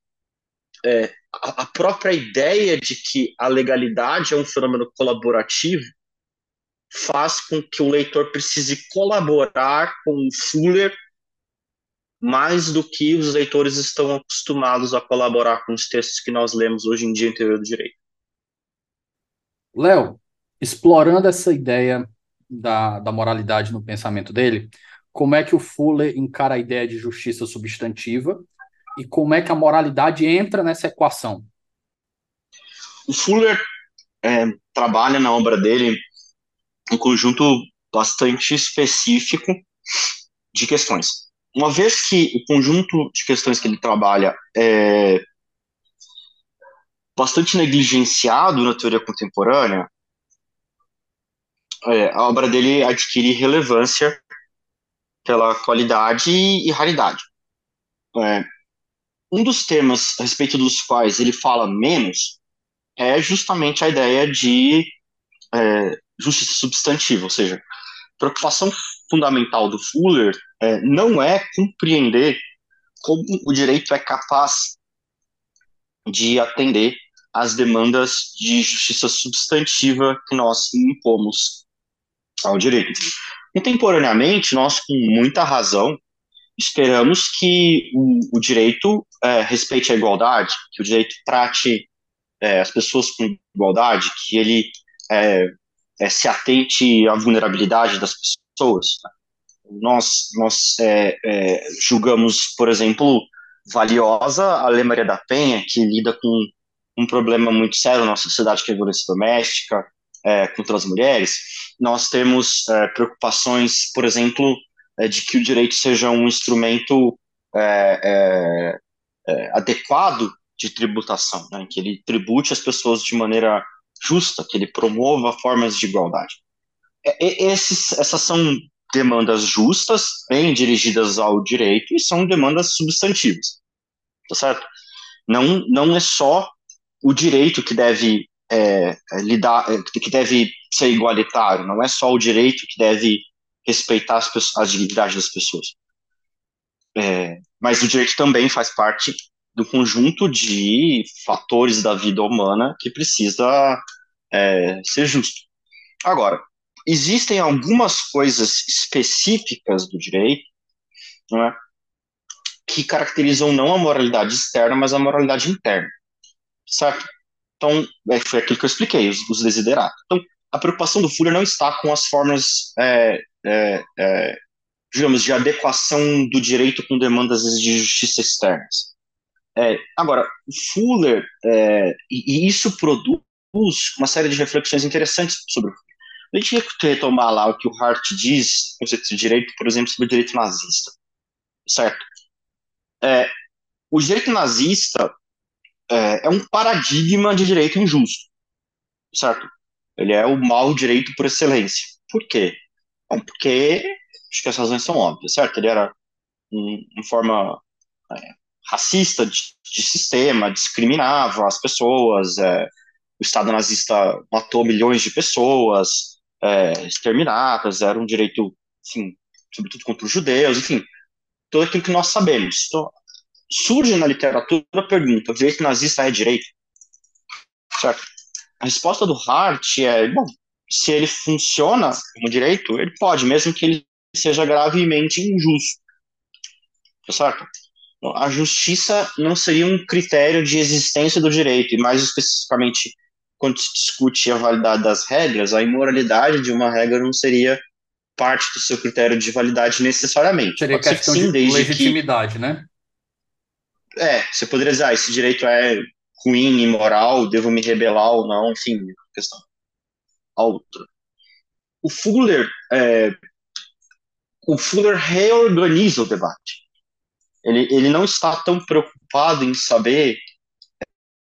é, a própria ideia de que a legalidade é um fenômeno colaborativo faz com que o leitor precise colaborar com o Fuller mais do que os leitores estão acostumados a colaborar com os textos que nós lemos hoje em dia em teoria do direito. Léo, explorando essa ideia da, da moralidade no pensamento dele, como é que o Fuller encara a ideia de justiça substantiva e como é que a moralidade entra nessa equação? O Fuller é, trabalha na obra dele um conjunto bastante específico de questões. Uma vez que o conjunto de questões que ele trabalha é bastante negligenciado na teoria contemporânea, é, a obra dele adquire relevância pela qualidade e raridade. É, um dos temas a respeito dos quais ele fala menos é justamente a ideia de é, justiça substantiva, ou seja, preocupação fundamental do Fuller é, não é compreender como o direito é capaz de atender às demandas de justiça substantiva que nós impomos ao direito. Contemporaneamente, nós, com muita razão, esperamos que o, o direito é, respeite a igualdade, que o direito trate é, as pessoas com igualdade, que ele é, é se atente à vulnerabilidade das pessoas. Nós, nós é, é, julgamos, por exemplo, valiosa a Lei Maria da Penha, que lida com um problema muito sério na nossa sociedade, que é a violência doméstica é, contra as mulheres. Nós temos é, preocupações, por exemplo, é, de que o direito seja um instrumento adequado de tributação, né, que ele tribute as pessoas de maneira justa, que ele promova formas de igualdade. Esses, essas são demandas justas, bem dirigidas ao direito, e são demandas substantivas, tá certo? Não, não é só o direito que deve é, lidar, é, que deve ser igualitário, não é só o direito que deve respeitar as, pessoas, a dignidade das pessoas. É, mas o direito também faz parte do conjunto de fatores da vida humana que precisa é, ser justo. Agora, existem algumas coisas específicas do direito é, que caracterizam não a moralidade externa, mas a moralidade interna, certo? Então, é, foi aquilo que eu expliquei, os, os desideratos. Então, a preocupação do Fuller não está com as formas, é, é, é, digamos, de adequação do direito com demandas de justiça externas. É, agora, o Fuller, é, e, e, isso produz uma série de reflexões interessantes sobre o. A gente ia retomar lá o que o Hart diz, conceito de direito, por exemplo, sobre o direito nazista, certo? É, o direito nazista é, é um paradigma de direito injusto, certo? Ele é o mau direito por excelência. Por quê? Bom, porque acho que as razões são óbvias, certo? Ele era um, uma forma é, racista de, de, sistema, discriminava as pessoas, é, o Estado nazista matou milhões de pessoas, é, exterminadas, era um direito, enfim, sobretudo contra os judeus, enfim, tudo aquilo que nós sabemos. Então, surge na literatura a pergunta: o direito nazista é direito? Certo? A resposta do Hart é: bom, se ele funciona como direito, ele pode, mesmo que ele seja gravemente injusto. Certo? A justiça não seria um critério de existência do direito, e mais especificamente, quando se discute a validade das regras, a imoralidade de uma regra não seria parte do seu critério de validade necessariamente. Seria Pode questão sim, de legitimidade, que... né? É, você poderia dizer, ah, esse direito é ruim, imoral, devo me rebelar ou não, enfim, questão. A outra. O Fuller, é, o Fuller reorganiza o debate. Ele, ele não está tão preocupado em saber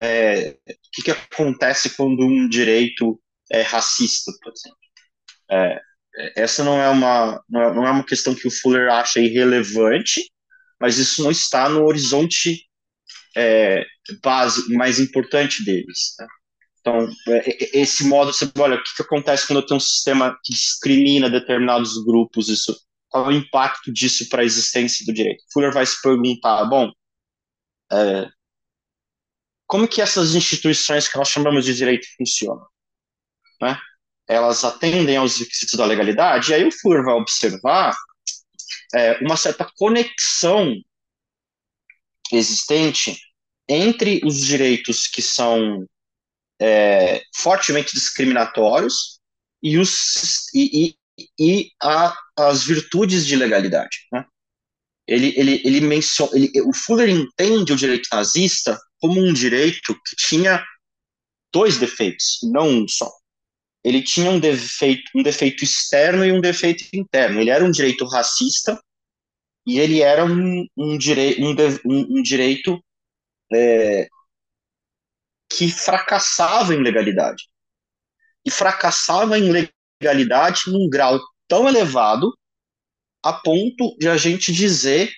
é, o que, que acontece quando um direito é racista, por exemplo. É, essa não é, uma, é, não é uma questão que o Fuller acha irrelevante, mas isso não está no horizonte é, base mais importante deles. Né? Então, é, é, esse modo, você olha, o que, que acontece quando eu tenho um sistema que discrimina determinados grupos, isso, qual é o impacto disso para a existência do direito? Fuller vai se perguntar, bom, é, como que essas instituições que nós chamamos de direito funcionam? Né? Elas atendem aos requisitos da legalidade? E aí o Fuller vai observar é, uma certa conexão existente entre os direitos que são é, fortemente discriminatórios e, os, e, e, e a, as virtudes de legalidade. Né? Ele, ele, ele menciona, ele, o Fuller entende o direito nazista como um direito que tinha dois defeitos, não um só. Ele tinha um defeito, um defeito externo e um defeito interno. Ele era um direito racista e ele era um, um, direi um, um, um direito é, que fracassava em legalidade. E fracassava em legalidade num grau tão elevado a ponto de a gente dizer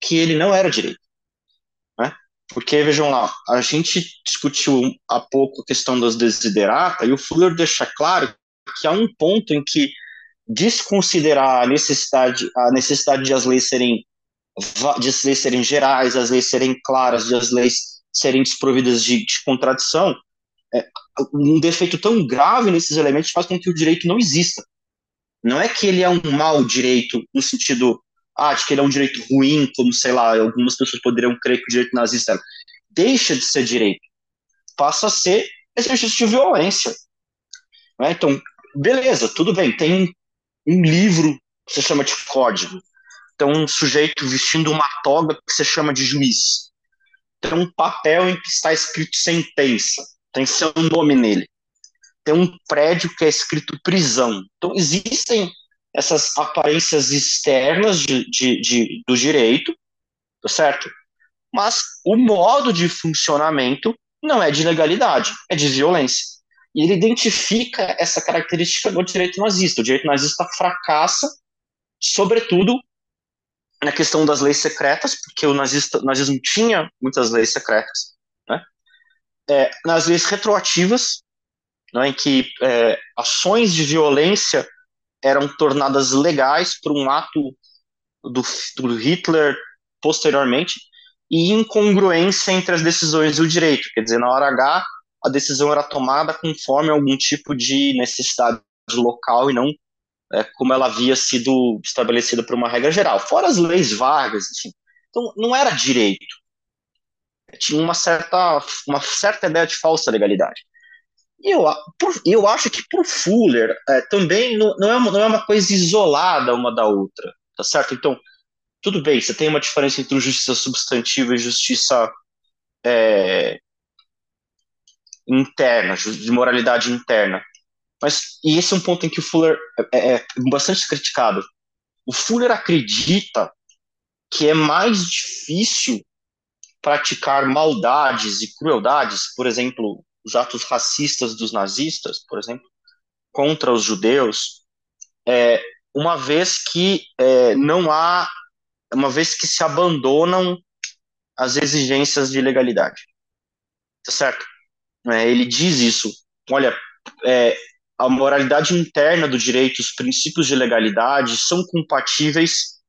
que ele não era direito. Né? Porque, vejam lá, a gente discutiu há pouco a questão das desiderata e o Fuller deixa claro que há um ponto em que desconsiderar a necessidade, a necessidade de as leis serem de as leis serem gerais, as leis serem claras, de as leis serem desprovidas de, de contradição, é, um defeito tão grave nesses elementos faz com que o direito não exista. Não é que ele é um mau direito no sentido ah, de que ele é um direito ruim, como, sei lá, algumas pessoas poderiam crer que o direito nazista era. Deixa de ser direito. Passa a ser exercício de violência. Né? Então, beleza, tudo bem, tem um livro que se chama de código. Então, um sujeito vestindo uma toga que se chama de juiz. Tem um papel em que está escrito sentença. Tem seu nome nele. Tem um prédio que é escrito prisão. Então, existem essas aparências externas de, de, de, do direito, tá certo? Mas o modo de funcionamento não é de legalidade, é de violência. E ele identifica essa característica do direito nazista. O direito nazista fracassa, sobretudo na questão das leis secretas, porque o, nazista, o nazismo tinha muitas leis secretas, né? É, nas leis retroativas, né, em que é, ações de violência eram tornadas legais por um ato do, do Hitler posteriormente, e incongruência entre as decisões e o direito. Quer dizer, na hora H, a decisão era tomada conforme algum tipo de necessidade local e não é, como ela havia sido estabelecida por uma regra geral. Fora as leis vagas, enfim. Então, não era direito. Tinha uma certa, uma certa ideia de falsa legalidade. E eu, eu acho que para o Fuller é, também não, não, é uma, não é uma coisa isolada uma da outra, tá certo? Então, tudo bem, você tem uma diferença entre justiça substantiva e justiça é, interna, de moralidade interna. Mas, e esse é um ponto em que o Fuller é, é, é bastante criticado. O Fuller acredita que é mais difícil praticar maldades e crueldades, por exemplo, os atos racistas dos nazistas, por exemplo, contra os judeus, é, uma vez que é, não há, uma vez que se abandonam as exigências de legalidade. Tá certo? É, ele diz isso. Olha, é, a moralidade interna do direito, os princípios de legalidade são compatíveis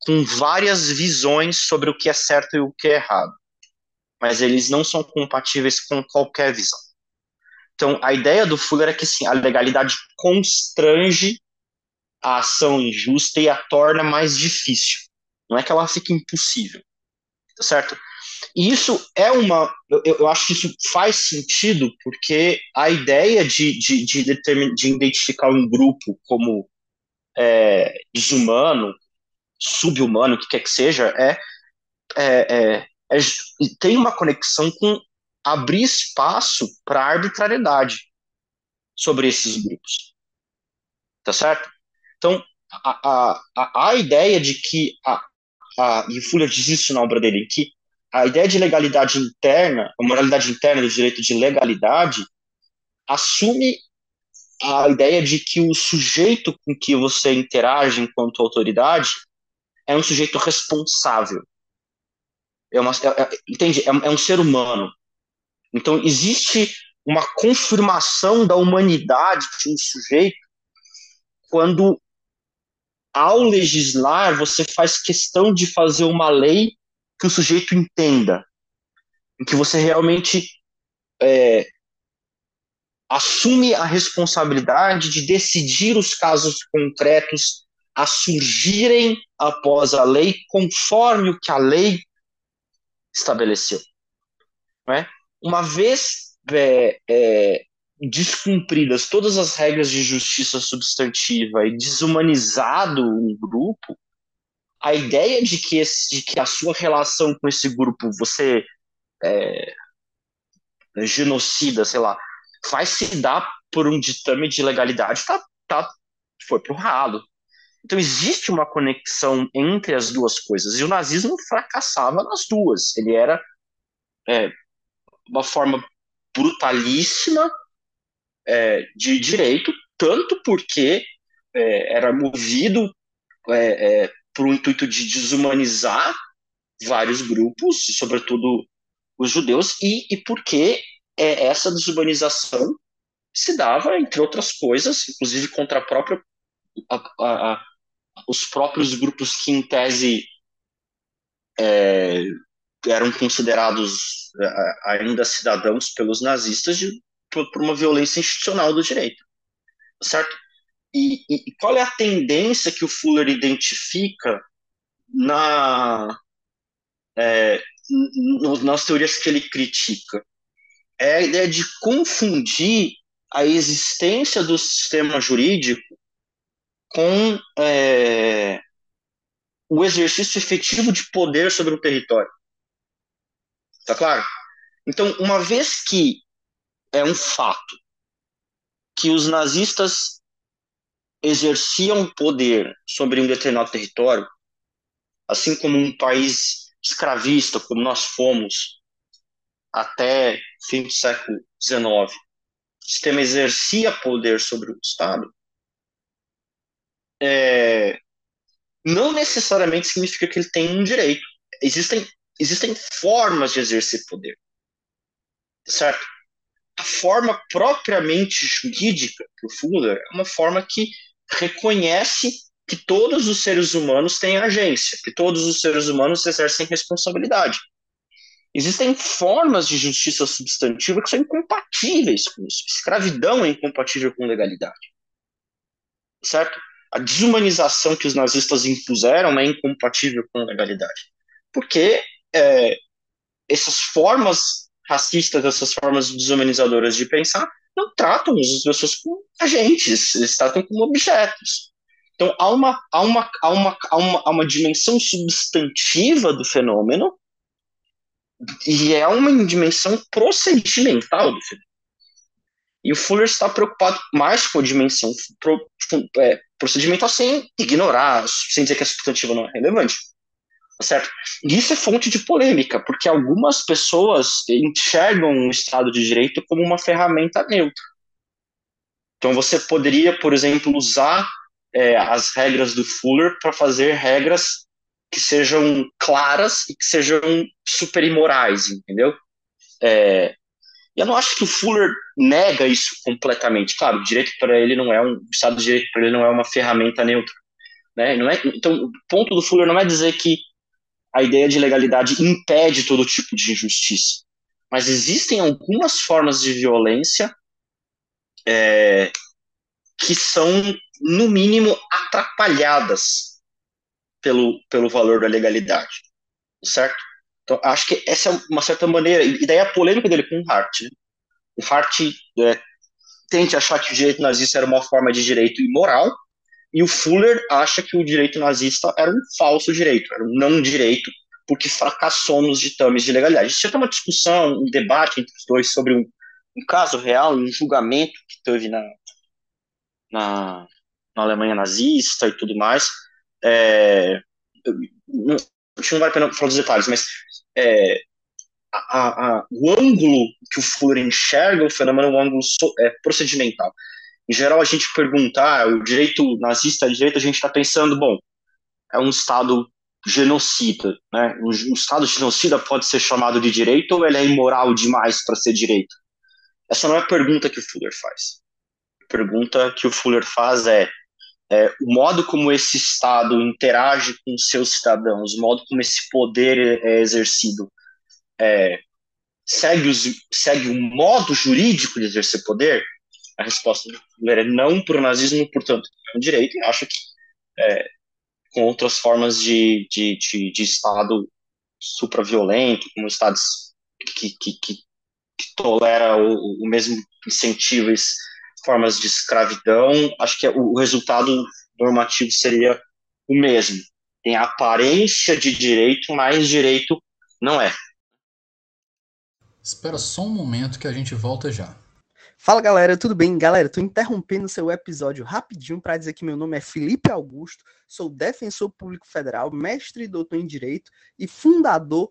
com várias visões sobre o que é certo e o que é errado mas eles não são compatíveis com qualquer visão. Então, a ideia do Fuller é que sim, a legalidade constrange a ação injusta e a torna mais difícil. Não é que ela fique impossível, tá certo? E isso é uma. Eu, eu acho que isso faz sentido, porque a ideia de, de, de, determin, de identificar um grupo como é, desumano, subhumano, o que quer que seja, é, é, é é, tem uma conexão com abrir espaço para arbitrariedade sobre esses grupos. Tá certo? Então, a, a, a ideia de que, a, a, e Fuller diz isso na obra dele, que a ideia de legalidade interna, a moralidade interna do direito de legalidade, assume a ideia de que o sujeito com que você interage enquanto autoridade é um sujeito responsável é uma, é, é, entende? É, é um ser humano. Então, existe uma confirmação da humanidade de um sujeito quando, ao legislar, você faz questão de fazer uma lei que o sujeito entenda, em que você realmente é, assume a responsabilidade de decidir os casos concretos a surgirem após a lei, conforme o que a lei estabeleceu. é? Uma vez é, é, descumpridas todas as regras de justiça substantiva e desumanizado um grupo, a ideia de que, esse, de que a sua relação com esse grupo, você é, genocida, sei lá, vai se dar por um ditame de legalidade, tá, tá, foi pro ralo. Então existe uma conexão entre as duas coisas. E o nazismo fracassava nas duas. Ele era é, uma forma brutalíssima é, de direito, tanto porque é, era movido é, é, por um intuito de desumanizar vários grupos, sobretudo os judeus e, e porque é, essa desumanização se dava, entre outras coisas, inclusive contra a própria a, a, os próprios grupos que, em tese, é, eram considerados é, ainda cidadãos pelos nazistas de, por, por, uma violência institucional do direito, certo? E, e, qual é a tendência que o Fuller identifica na é, nas teorias que ele critica? É a ideia de confundir a existência do sistema jurídico com é, o exercício efetivo de poder sobre o território. Tá claro? Então, uma vez que é um fato que os nazistas exerciam poder sobre um determinado território, assim como um país escravista, como nós fomos até fim do século XIX, o sistema exercia poder sobre o Estado, é, não necessariamente significa que ele tem um direito. Existem, existem formas de exercer poder. Certo? A forma propriamente jurídica Fuller é uma forma que reconhece que todos os seres humanos têm agência, que todos os seres humanos exercem responsabilidade. Existem formas de justiça substantiva que são incompatíveis com isso. Escravidão é incompatível com legalidade. Certo? A desumanização que os nazistas impuseram é incompatível com a legalidade. Porque é, essas formas racistas, essas formas desumanizadoras de pensar, não tratam as pessoas como agentes, eles tratam como objetos. Então, há uma, há uma, há uma, há uma, há uma dimensão substantiva do fenômeno e é uma dimensão procedimental do fenômeno. E o Fuller está preocupado mais com a dimensão pro, é, procedimental sem ignorar, sem dizer que a substantiva não é relevante. Certo? E isso é fonte de polêmica, porque algumas pessoas enxergam o Estado de Direito como uma ferramenta neutra. Então você poderia, por exemplo, usar é, as regras do Fuller para fazer regras que sejam claras e que sejam super imorais, entendeu? É, eu não acho que o Fuller nega isso completamente. Claro, o direito para ele não é um, o Estado de Direito para ele não é uma ferramenta neutra, né? Não é, então, o ponto do Fuller não é dizer que a ideia de legalidade impede todo tipo de injustiça, mas existem algumas formas de violência é, que são, no mínimo, atrapalhadas pelo, pelo valor da legalidade, certo? Então, acho que essa é uma certa maneira, e daí a polêmica dele com o Hart. Né? O Hart é, tende a achar que o direito nazista era uma forma de direito imoral, e o Fuller acha que o direito nazista era um falso direito, era um não direito, porque fracassou nos ditames de legalidade. Isso já tem uma discussão, um debate entre os dois sobre um, um caso real, um julgamento que teve na, na, na Alemanha nazista e tudo mais. É, não, não vale a pena falar dos detalhes, mas é, a, a, o ângulo que o Fuller enxerga o fenômeno é um ângulo so, é, procedimental. Em geral, a gente pergunta, ah, o direito nazista, direito, a gente está pensando, bom, é um Estado genocida, né? O Estado genocida pode ser chamado de direito ou ele é imoral demais para ser direito? Essa não é a pergunta que o Fuller faz. A pergunta que o Fuller faz é, é, o modo como esse Estado interage com seus cidadãos, o modo como esse poder é exercido, é, segue, os, segue o modo jurídico de exercer poder? A resposta é não para o nazismo, portanto, é um direito, e acho que é, com outras formas de, de, de, de Estado supraviolento, como Estados que, que, que, que tolera o, o mesmo incentivo formas de escravidão, acho que o resultado normativo seria o mesmo. Tem a aparência de direito, mas direito não é. Espera só um momento que a gente volta já. Fala galera, tudo bem? Galera, tô interrompendo seu episódio rapidinho para dizer que meu nome é Felipe Augusto, sou defensor público federal, mestre e doutor em direito e fundador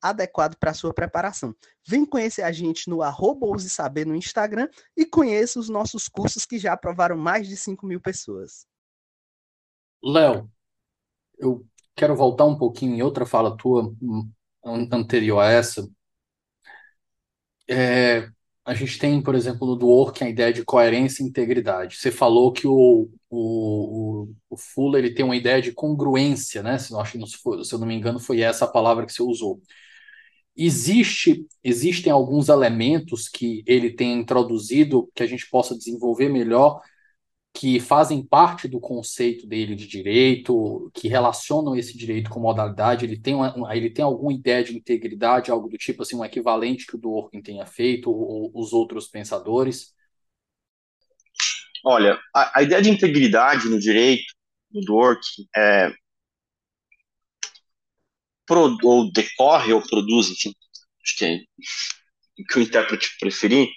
adequado para sua preparação. Vem conhecer a gente no arroba Saber no Instagram e conheça os nossos cursos que já aprovaram mais de 5 mil pessoas. Léo, eu quero voltar um pouquinho em outra fala tua hum, anterior a essa, é, a gente tem, por exemplo, no Dwork a ideia de coerência e integridade. Você falou que o, o, o, Fuller ele tem uma ideia de congruência, né? Se, acho, se eu não me engano, foi essa a palavra que você usou. Existe, existem alguns elementos que ele tem introduzido que a gente possa desenvolver melhor que fazem parte do conceito dele de direito, que relacionam esse direito com modalidade, ele tem, uma, ele tem alguma ideia de integridade, algo do tipo assim, um equivalente que o Dworkin tenha feito, ou, ou os outros pensadores? Olha, a, a, ideia de integridade no direito, no Dworkin, é, pro, ou decorre ou produz, enfim, acho que é o que o intérprete preferir,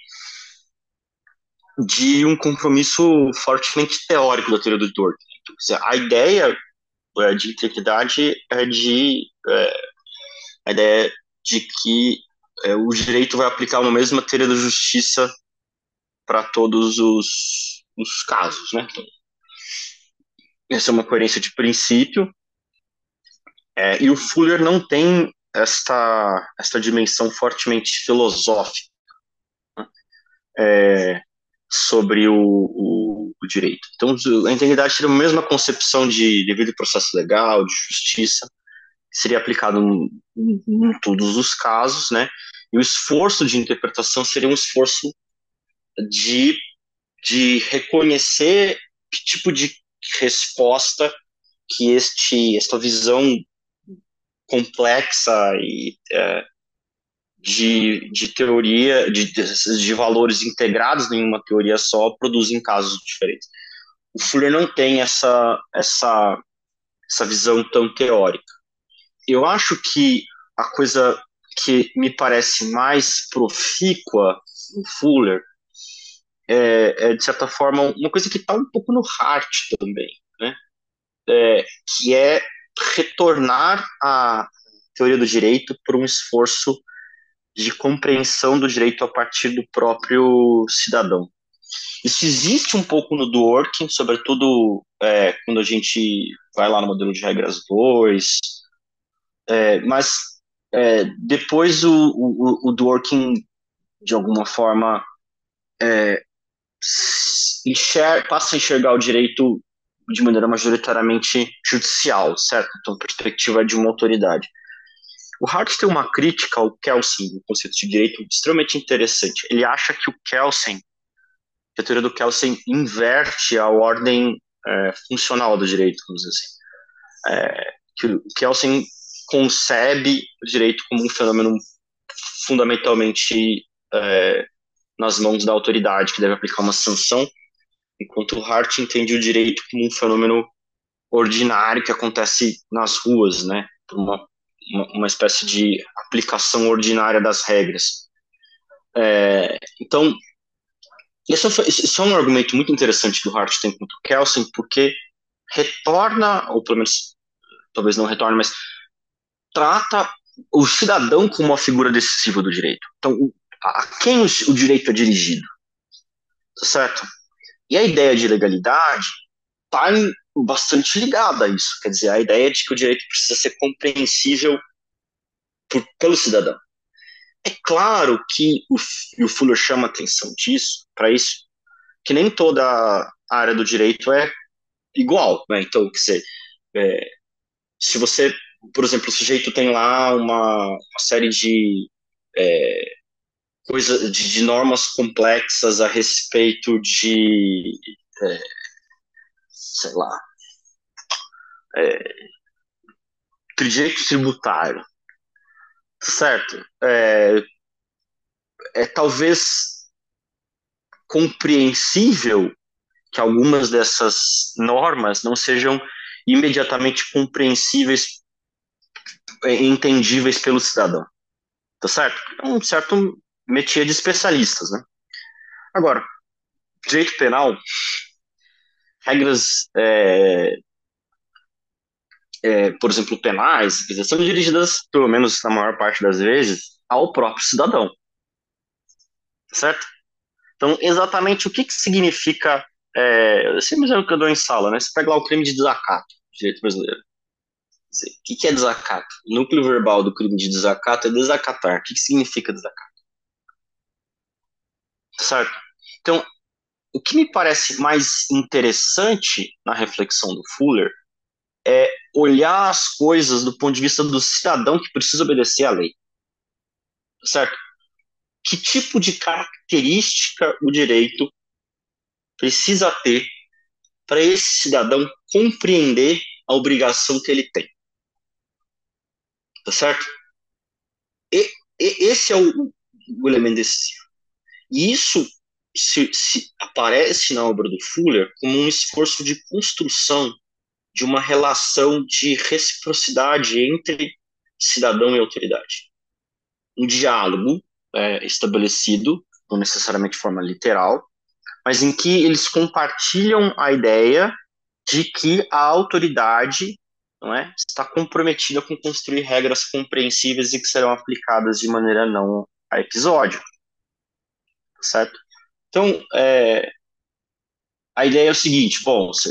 de um compromisso fortemente teórico da teoria do Dworkin. A ideia é, de integridade é de é, a ideia de que é, o direito vai aplicar uma mesma teoria da justiça para todos os, os casos, né? Essa é uma coerência de princípio. É, e o Fuller não tem esta, esta dimensão fortemente filosófica. Né? É, sobre o, o, o, direito. Então, a integridade seria a mesma concepção de devido processo legal, de justiça, que seria aplicado em, em, todos os casos, né? E o esforço de interpretação seria um esforço de, de reconhecer que tipo de resposta que este esta visão complexa e é, de, de teoria, de, de valores integrados em uma teoria só, produzem casos diferentes. O Fuller não tem essa, essa, essa visão tão teórica. Eu acho que a coisa que me parece mais profícua no Fuller é, é de certa forma, uma coisa que está um pouco no Hart também, né? É, que é retornar à teoria do direito por um esforço de compreensão do direito a partir do próprio cidadão. Isso existe um pouco no Dworkin, sobretudo é, quando a gente vai lá no modelo de regras 2, é, mas é, depois o, o, o Dworkin, de alguma forma, é, passa a enxergar o direito de maneira majoritariamente judicial, certo? Então, perspectiva de uma autoridade. O Hart tem uma crítica ao Kelsen, o conceito de direito, extremamente interessante. Ele acha que o Kelsen, a teoria do Kelsen inverte a ordem é, funcional do direito, vamos dizer assim. É, que o Kelsen concebe o direito como um fenômeno fundamentalmente é, nas mãos da autoridade, que deve aplicar uma sanção, enquanto Hart entende o direito como um fenômeno ordinário que acontece nas ruas, né, uma uma, espécie de aplicação ordinária das regras. É, então, isso, isso é um argumento muito interessante que o Hart tem contra o Kelsen, porque retorna, ou pelo menos, talvez não retorne, mas trata o cidadão como uma figura decisiva do direito. Então, a quem o, o direito é dirigido? Tá certo? E a ideia de legalidade está bastante ligada a isso. Quer dizer, a ideia de que o direito precisa ser compreensível por, pelo cidadão. É claro que o, o Fuller chama atenção disso, para isso, que nem toda a área do direito é igual, né? Então, quer dizer, é, se você, por exemplo, o sujeito tem lá uma, uma série de é, coisa, de, de, normas complexas a respeito de é, sei lá, é, direito tributário, certo? É, é talvez compreensível que algumas dessas normas não sejam imediatamente compreensíveis, é, entendíveis pelo cidadão. tá certo? É um certo métier de especialistas, né? Agora, direito penal, regras, é, é, por exemplo, penais, são dirigidas, pelo menos na maior parte das vezes, ao próprio cidadão, certo? Então, exatamente o que, que significa, é, sempre é o que eu dou em sala, né? Você pega lá o crime de desacato, direito brasileiro. O que, que é desacato? O núcleo verbal do crime de desacato é desacatar. O que, que significa desacato? Certo? Então, o que me parece mais interessante na reflexão do Fuller é olhar as coisas do ponto de vista do cidadão que precisa obedecer à lei. Certo? Que tipo de característica o direito precisa ter para esse cidadão compreender a obrigação que ele tem? Tá certo? E, e esse é o, o elemento decisivo. E isso se, se aparece na obra do Fuller como um esforço de construção de uma relação de reciprocidade entre cidadão e autoridade. Um diálogo é, estabelecido, não necessariamente de forma literal, mas em que eles compartilham a ideia de que a autoridade não é, está comprometida com construir regras compreensíveis e que serão aplicadas de maneira não a episódio. Certo? Então, é, a ideia é o seguinte: bom, você,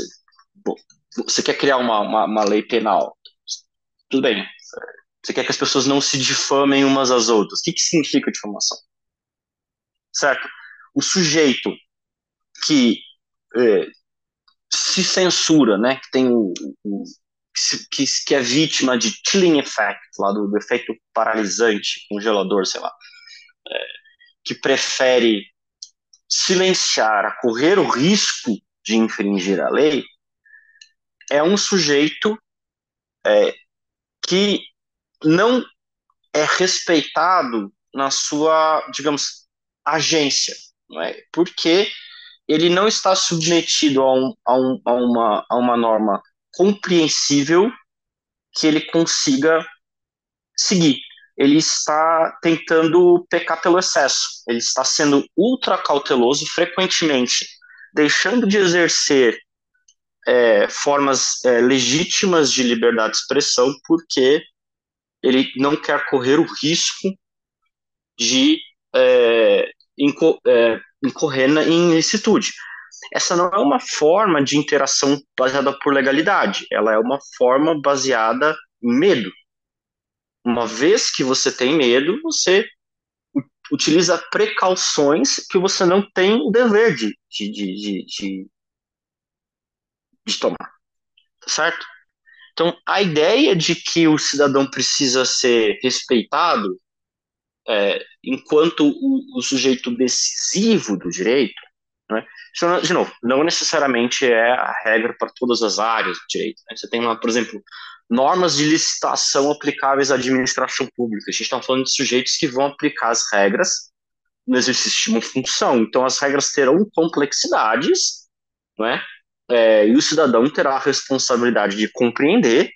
você quer criar uma, uma, uma, lei penal. Tudo bem. Você quer que as pessoas não se difamem umas às outras. O que, que significa difamação? Certo? O sujeito que é, se censura, né, que tem o, o que, que, é vítima de chilling effect, lá do, do efeito paralisante, congelador, sei lá, é, que prefere silenciar, a correr o risco de infringir a lei, é um sujeito é, que não é respeitado na sua, digamos, agência, é? porque ele não está submetido a, um, a, um, a, uma, a uma norma compreensível que ele consiga seguir. Ele está tentando pecar pelo excesso, ele está sendo ultra cauteloso frequentemente, deixando de exercer é, formas é, legítimas de liberdade de expressão, porque ele não quer correr o risco de é, inco é, incorrer em ilicitude. Essa não é uma forma de interação baseada por legalidade, ela é uma forma baseada em medo. Uma vez que você tem medo, você utiliza precauções que você não tem o dever de, de, de, de, de tomar, certo? Então, a ideia de que o cidadão precisa ser respeitado é, enquanto o, o, sujeito decisivo do direito, né? de novo, não necessariamente é a regra para todas as áreas do direito. Né? Você tem lá, por exemplo, normas de licitação aplicáveis à administração pública. A gente está falando de sujeitos que vão aplicar as regras no exercício de uma função. Então, as regras terão complexidades, não é? e o cidadão terá a responsabilidade de compreender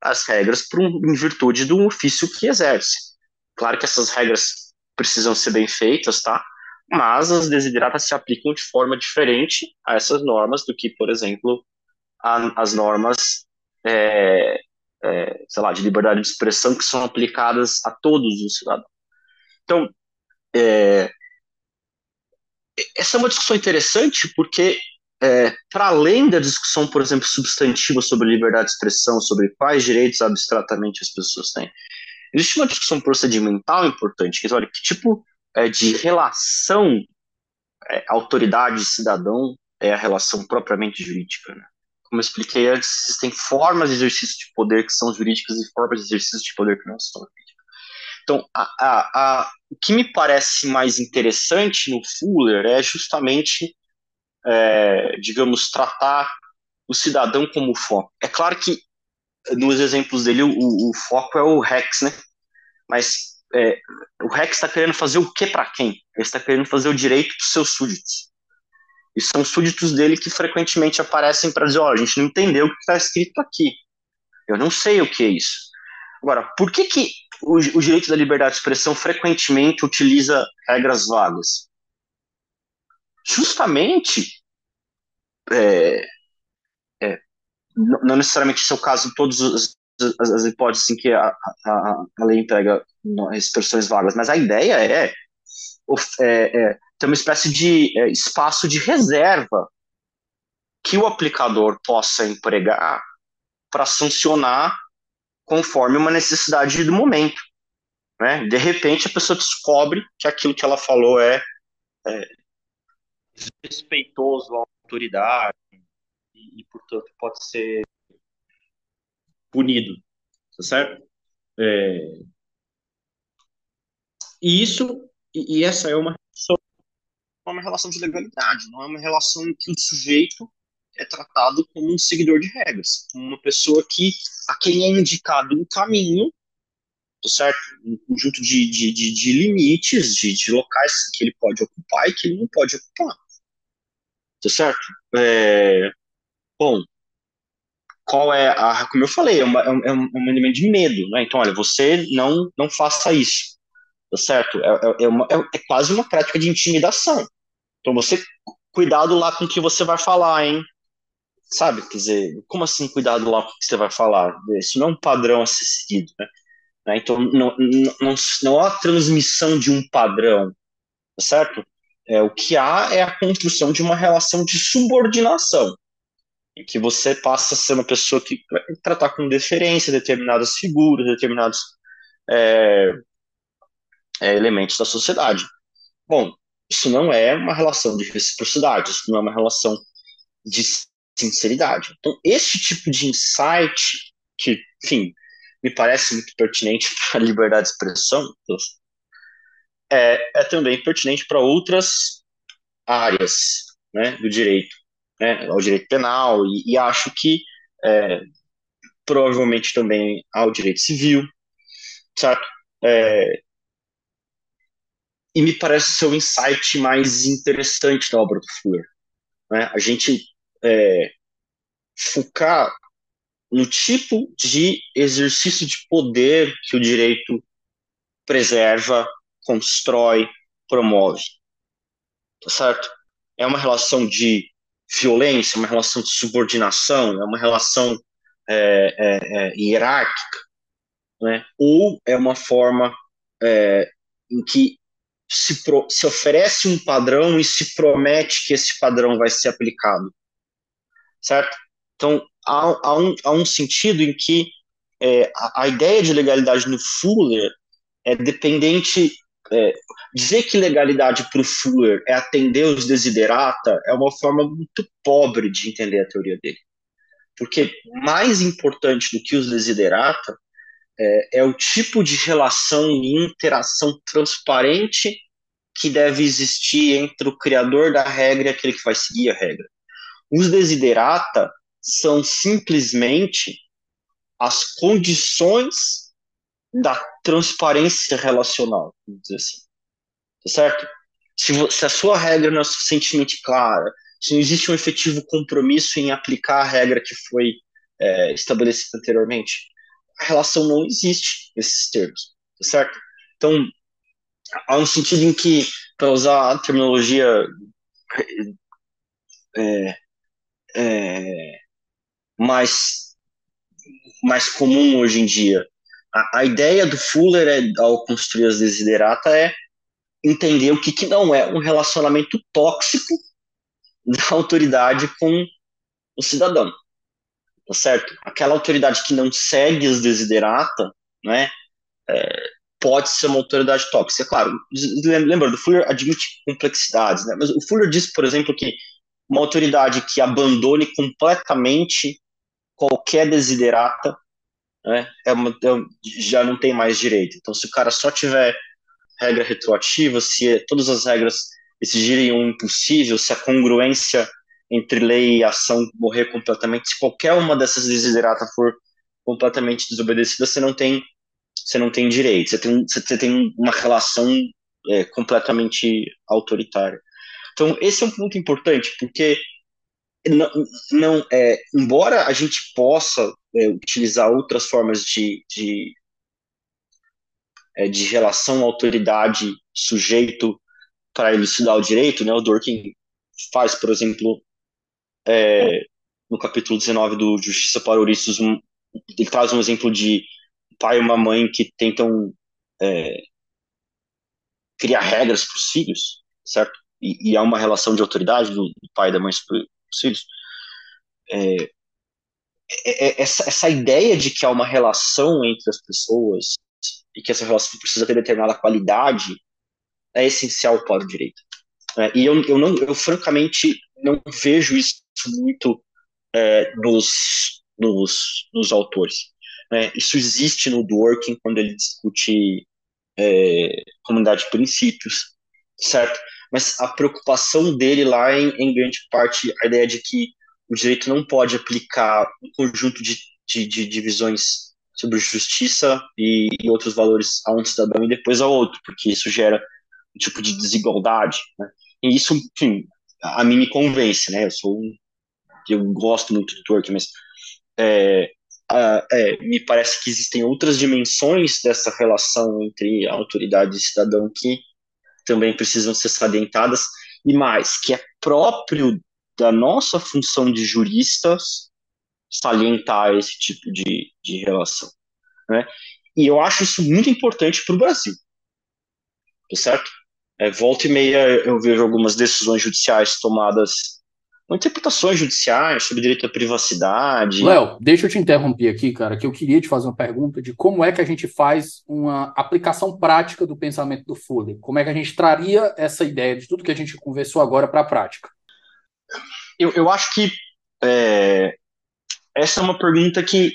as regras por, em virtude do ofício que exerce. Claro que essas regras precisam ser bem feitas, tá? Mas as desideratas se aplicam de forma diferente a essas normas do que, por exemplo, a, as normas, é, é, sei lá, de liberdade de expressão que são aplicadas a todos os cidadãos. Então, é, essa é uma discussão interessante porque é, para além da discussão, por exemplo, substantiva sobre liberdade de expressão, sobre quais direitos abstratamente as pessoas têm, existe uma discussão procedimental importante, que é, olha, que tipo é, de relação é, autoridade-cidadão é a relação propriamente jurídica, né? Como eu expliquei antes, existem formas de exercício de poder que são jurídicas e formas de exercício de poder que não são jurídicas. Então, a, a, a, o que me parece mais interessante no Fuller é justamente é, digamos, tratar o cidadão como foco. É claro que nos exemplos dele o, o foco é o Rex, né? Mas é, o Rex está querendo fazer o que para quem? Ele está querendo fazer o direito dos seus súditos. E são súditos dele que frequentemente aparecem para dizer: ó, oh, a gente não entendeu o que está escrito aqui. Eu não sei o que é isso. Agora, por que, que o, o direito da liberdade de expressão frequentemente utiliza regras vagas? Justamente, é, é, não necessariamente esse é o caso todas as, as, as hipóteses em que a, a, a lei emprega expressões vagas, mas a ideia é, é, é ter uma espécie de é, espaço de reserva que o aplicador possa empregar para sancionar conforme uma necessidade do momento. Né? De repente, a pessoa descobre que aquilo que ela falou é, é respeitoso à autoridade e, e, portanto, pode ser punido, tá certo? É... E isso, e, essa é uma relação, uma relação de legalidade, não é uma relação em que o sujeito é tratado como um seguidor de regras, como uma pessoa que a quem é indicado um caminho, tá certo? Um conjunto de, de, de, de limites, de, de, locais que ele pode ocupar e que ele não pode ocupar, tá certo? É, bom, qual é a, como eu falei, é, uma, é, um, é um é elemento de medo, né? Então, olha, você não não faça isso, certo? É, é, é, uma, é, é quase uma prática de intimidação. Então, você cuidado lá com o que você vai falar, hein? Sabe? Quer dizer, como assim cuidado lá com o que você vai falar? Isso não é um padrão a ser seguido, né? né? Então, não, não, não, não há transmissão de um padrão, tá certo? É, o que há é a construção de uma relação de subordinação, em que você passa a ser uma pessoa que vai tratar com deferência determinadas figuras, determinados é, é, elementos da sociedade. Bom, isso não é uma relação de reciprocidade, isso não é uma relação de sinceridade. Então, esse tipo de insight, que, enfim, me parece muito pertinente para a liberdade de expressão, é, é também pertinente para outras áreas né, do direito, né, ao direito penal, e, e acho que é, provavelmente também ao direito civil, certo? É, e me parece ser o insight mais interessante da obra do Fuller. Né? A gente é, focar no tipo de exercício de poder que o direito preserva, constrói, promove. Tá certo? É uma relação de violência, uma relação de subordinação, é uma relação é, é, é, hierárquica, né? ou é uma forma é, em que se, pro, se oferece um padrão e se promete que esse padrão vai ser aplicado certo? Então, há, há, um, há um sentido em que é, a, a, ideia de legalidade no Fuller é dependente. É, dizer que legalidade para o Fuller é atender os desiderata é uma forma muito pobre de entender a teoria dele. Porque mais importante do que os desiderata é, é o tipo de relação e interação transparente que deve existir entre o criador da regra e aquele que vai seguir a regra. Os desiderata são simplesmente as condições da transparência relacional, vamos dizer assim. Tá certo? Se, se a sua regra não é suficientemente clara, se não existe um efetivo compromisso em aplicar a regra que foi é, estabelecida anteriormente, a relação não existe nesses termos, tá certo? Então, há um sentido em que, para usar a terminologia é, é, mais, mais comum hoje em dia. A, a, ideia do Fuller, é, ao construir as desiderata, é entender o que, que não é um relacionamento tóxico da autoridade com o cidadão. Tá certo? Aquela autoridade que não segue as desiderata, né, é, pode ser uma autoridade tóxica. Claro, lembra, o Fuller admite complexidades, né, mas o Fuller diz, por exemplo, que uma autoridade que abandone completamente qualquer desiderata, né, é uma, é, já não tem mais direito. Então, se o cara só tiver regra retroativa, se todas as regras exigirem um impossível, se a congruência entre lei e ação morrer completamente, se qualquer uma dessas desiderata for completamente desobedecida, você não tem você não tem direito, você tem, você tem uma relação é, completamente autoritária. Então, esse é um ponto importante, porque não, não é, embora a gente possa é, utilizar outras formas de, de, é, de relação autoridade-sujeito para elucidar o direito, né? O Dworkin faz, por exemplo, é, no capítulo 19 do Justiça para Ouriços, um, ele traz um exemplo de pai e uma mãe que tentam é, criar regras para os filhos, certo? E, e, há uma relação de autoridade do, do pai e da mãe para os filhos. É, é, é, essa, essa ideia de que há uma relação entre as pessoas e que essa relação precisa ter determinada qualidade é essencial para o direito. É, e eu, eu, não, eu francamente não vejo isso muito é, nos, nos, nos autores. Né? Isso existe no Dworkin quando ele discute é, comunidade de princípios, certo? Mas a preocupação dele lá, em, em grande parte, a ideia de que o direito não pode aplicar um conjunto de, de, de divisões sobre justiça e, e, outros valores a um cidadão e depois ao outro, porque isso gera um tipo de desigualdade, né? E isso, enfim, a mim me convence, né? Eu sou um, eu gosto muito do Tolkien, mas é, a, é, me parece que existem outras dimensões dessa relação entre autoridade e cidadão que também precisam ser salientadas e mais que é próprio da nossa função de juristas salientar esse tipo de, de relação, né? E eu acho isso muito importante para o Brasil, tá certo? É, volta e meia eu vejo algumas decisões judiciais tomadas interpretações judiciais sobre direito à privacidade. Léo, deixa eu te interromper aqui, cara, que eu queria te fazer uma pergunta de como é que a gente faz uma aplicação prática do pensamento do Fuller. Como é que a gente traria essa ideia de tudo que a gente conversou agora para a prática? Eu, eu acho que é, essa é uma pergunta que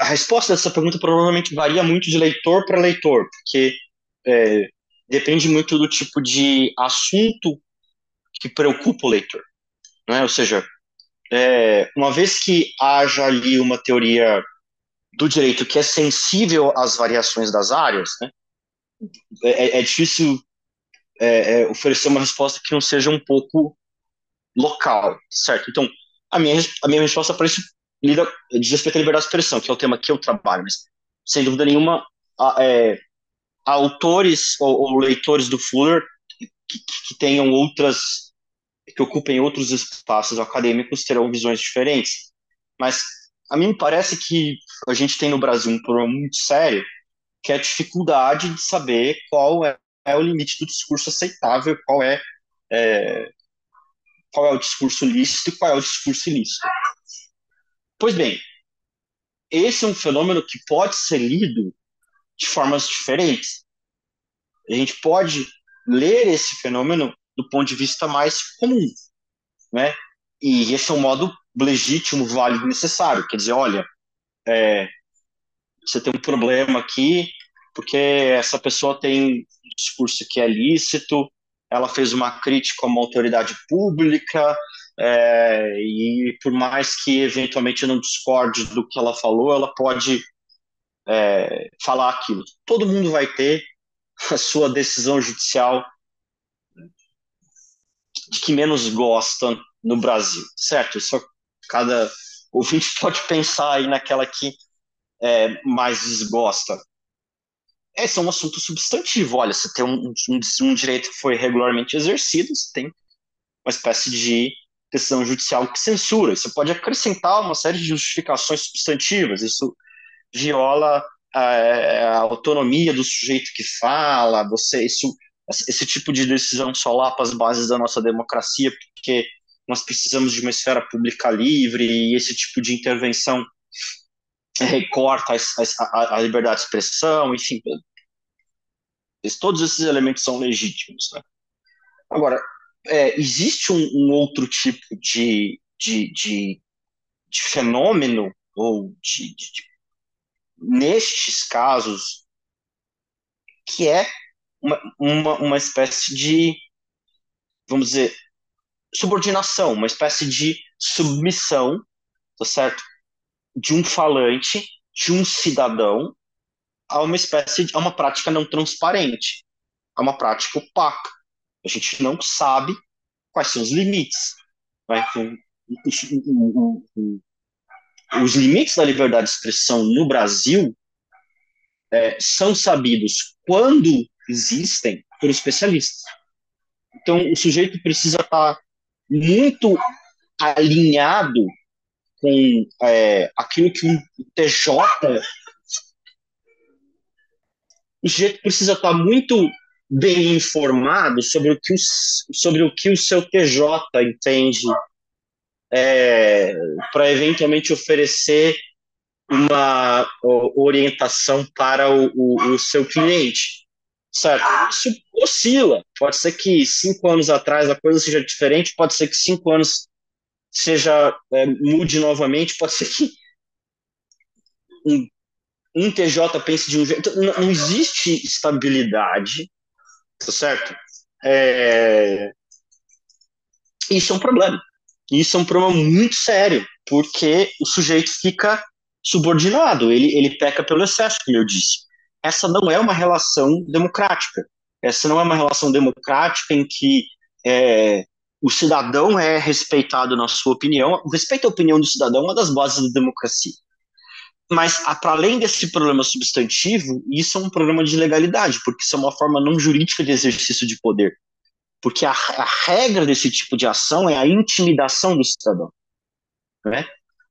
a resposta dessa pergunta provavelmente varia muito de leitor para leitor, porque é, depende muito do tipo de assunto que preocupa o leitor. Né? Ou seja, é, uma vez que haja ali uma teoria do direito que é sensível às variações das áreas, né? é, é, difícil é, é, oferecer uma resposta que não seja um pouco local, certo? Então, a minha, a minha resposta para isso lida, diz respeito à liberdade de expressão, que é o tema que eu trabalho, mas sem dúvida nenhuma, a, é, autores ou, ou, leitores do Fuller que, que tenham outras que ocupem outros espaços acadêmicos terão visões diferentes. Mas a mim parece que a gente tem no Brasil um problema muito sério, que é a dificuldade de saber qual é, é o limite do discurso aceitável, qual é, é, qual é o discurso lícito e qual é o discurso ilícito. Pois bem, esse é um fenômeno que pode ser lido de formas diferentes. A gente pode ler esse fenômeno do ponto de vista mais comum, né? E esse é um modo legítimo, válido, necessário. Quer dizer, olha, é, você tem um problema aqui porque essa pessoa tem um discurso que é lícito, ela fez uma crítica a uma autoridade pública, é, e por mais que eventualmente não discorde do que ela falou, ela pode é, falar aquilo. Todo mundo vai ter a sua decisão judicial de que menos gostam no Brasil, certo? Só cada ouvinte pode pensar aí naquela que é, mais desgosta. Esse é um assunto substantivo. Olha, você tem um, um, um direito que foi regularmente exercido, você tem uma espécie de decisão judicial que censura. Você pode acrescentar uma série de justificações substantivas. Isso viola a, a autonomia do sujeito que fala. Você isso esse tipo de decisão solapa as bases da nossa democracia, porque nós precisamos de uma esfera pública livre e esse tipo de intervenção recorta a, a, a liberdade de expressão, enfim. Todos esses elementos são legítimos. Né? Agora, é, existe um, um, outro tipo de, de, de, de fenômeno, ou de, de, nestes casos, que é uma, uma, uma espécie de, vamos dizer, subordinação, uma espécie de submissão, tá certo? De um falante, de um cidadão, a uma espécie de, a uma prática não transparente, a uma prática opaca. A gente não sabe quais são os limites. Né? Os limites da liberdade de expressão no Brasil é, são sabidos quando existem por especialistas. Então, o sujeito precisa estar muito alinhado com é, aquilo que um TJ. O sujeito precisa estar muito bem informado sobre o que o, sobre o, que o seu TJ entende é, para eventualmente oferecer uma orientação para o, o, o, seu cliente, certo? Isso oscila. Pode ser que cinco anos atrás a coisa seja diferente, pode ser que cinco anos seja é, mude novamente, pode ser que um, um TJ pense de um jeito. Não, não existe estabilidade, tá certo? É, isso é um problema. Isso é um problema muito sério, porque o sujeito fica subordinado, ele, ele peca pelo excesso, como eu disse. Essa não é uma relação democrática. Essa não é uma relação democrática em que é, o cidadão é respeitado na sua opinião. Respeito à opinião do cidadão é uma das bases da democracia. Mas, para além desse problema substantivo, isso é um problema de legalidade, porque isso é uma forma não jurídica de exercício de poder. Porque a, a regra desse tipo de ação é a intimidação do cidadão. Né?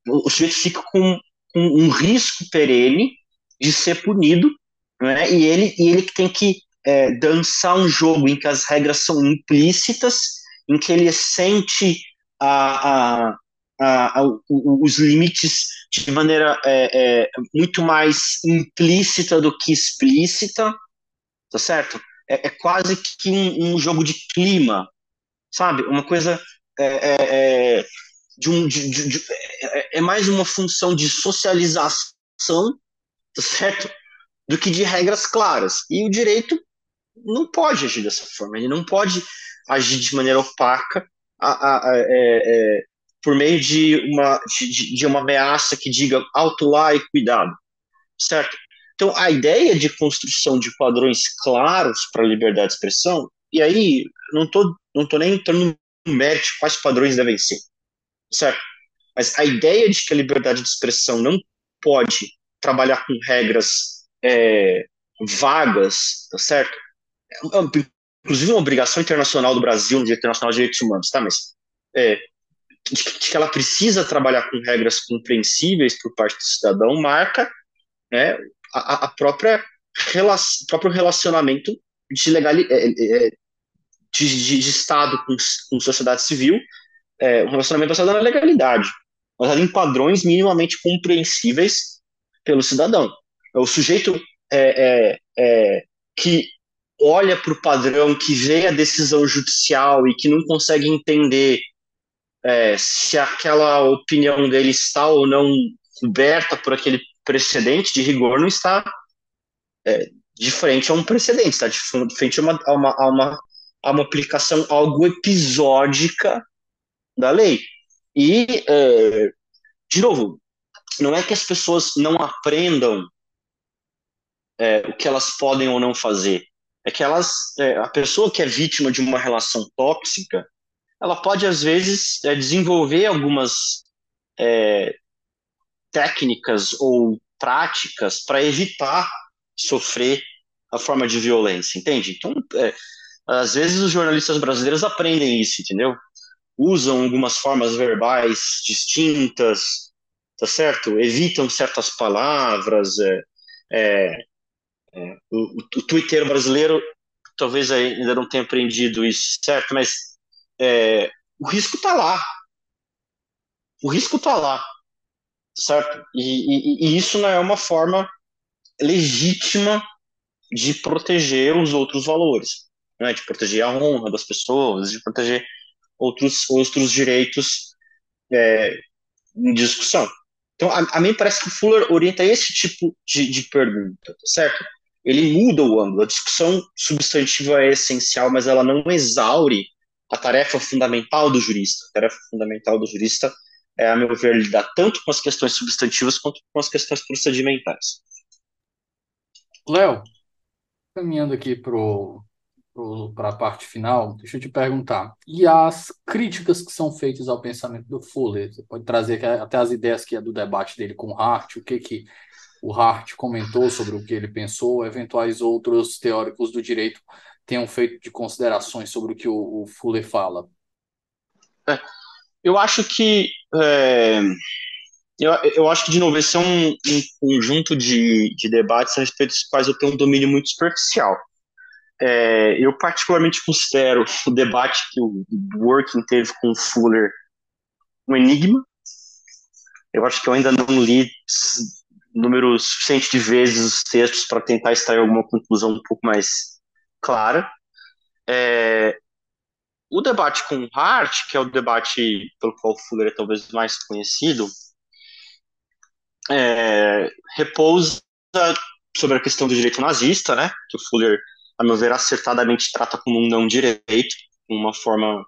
O, o sujeito fica com um, um risco perene de ser punido, né? e ele, e ele tem que é, dançar um jogo em que as regras são implícitas, em que ele sente a, a, a, a os limites de maneira é, é, muito mais implícita do que explícita, tá certo? É, é quase que um, um, jogo de clima, sabe? Uma coisa é, é, é de um, de, de, de, é, é mais uma função de socialização, tá certo? Do que de regras claras. E o direito não pode agir dessa forma, ele não pode agir de maneira opaca a, a, a, é, é, por meio de uma, de, de uma ameaça que diga alto lá e cuidado, certo? Então, a ideia de construção de padrões claros para a liberdade de expressão, e aí não estou não tô nem entrando no mérito quais padrões devem ser, certo? Mas a ideia de que a liberdade de expressão não pode trabalhar com regras é, vagas, tá certo? É, inclusive uma obrigação internacional do Brasil no Dia Internacional de Direitos Humanos, tá? Mas é, de, que ela precisa trabalhar com regras compreensíveis por parte do cidadão marca né, a, a própria próprio relacionamento de legalidade é, é, de, de, de, Estado com, com sociedade civil é, um relacionamento baseado na legalidade, baseado em padrões minimamente compreensíveis pelo cidadão. O sujeito é, é, é que olha para o padrão, que vê a decisão judicial e que não consegue entender é, se aquela opinião dele está ou não coberta por aquele precedente de rigor, não está é, de frente a um precedente, está de frente a uma, a uma, a uma, a uma aplicação algo episódica da lei. E, é, de novo, não é que as pessoas não aprendam é, o que elas podem ou não fazer. É que elas, é, a pessoa que é vítima de uma relação tóxica, ela pode às vezes é, desenvolver algumas é, técnicas ou práticas para evitar sofrer a forma de violência, entende? Então, é, às vezes os jornalistas brasileiros aprendem isso, entendeu? usam algumas formas verbais distintas, tá certo? Evitam certas palavras. É, é, é, o, o Twitter brasileiro talvez ainda não tenha aprendido isso, certo? Mas é, o risco está lá. O risco está lá, certo? E, e, e isso não é uma forma legítima de proteger os outros valores, né? de proteger a honra das pessoas, de proteger outros, outros direitos é, em discussão. Então, a, a mim parece que o Fuller orienta esse tipo de, de pergunta, tá certo? Ele muda o ângulo. A discussão substantiva é essencial, mas ela não exaure a tarefa fundamental do jurista. A tarefa fundamental do jurista é, a meu ver, lidar tanto com as questões substantivas quanto com as questões procedimentais. Léo, caminhando aqui para a parte final, deixa eu te perguntar. E as críticas que são feitas ao pensamento do Fuller? Você pode trazer até as ideias que é do debate dele com Hart, o que que o Hart comentou sobre o que ele pensou, eventuais outros teóricos do direito tenham feito de considerações sobre o que o, o Fuller fala. É, eu acho que é, eu, eu acho que de novo esse é um, um conjunto de, de debates a respeito dos quais eu tenho um domínio muito superficial. É, eu particularmente considero o debate que o Working teve com o Fuller um enigma. Eu acho que eu ainda não li número suficiente de vezes os textos para tentar extrair alguma conclusão um pouco mais clara. É, o debate com Hart, que é o debate pelo qual Fuller é talvez mais conhecido, é, repousa sobre a questão do direito nazista, né, que o Fuller, a meu ver, acertadamente trata como um não direito, uma forma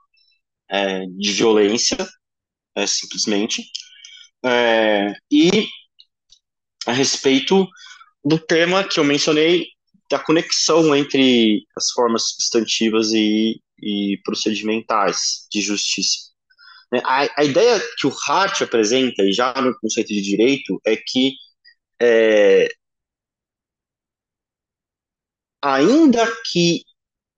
é, de violência, é, simplesmente, é, e a respeito do tema que eu mencionei, da conexão entre as formas substantivas e, e procedimentais de justiça. Né, a, a, ideia que o Hart apresenta, e já no conceito de direito, é que é, ainda que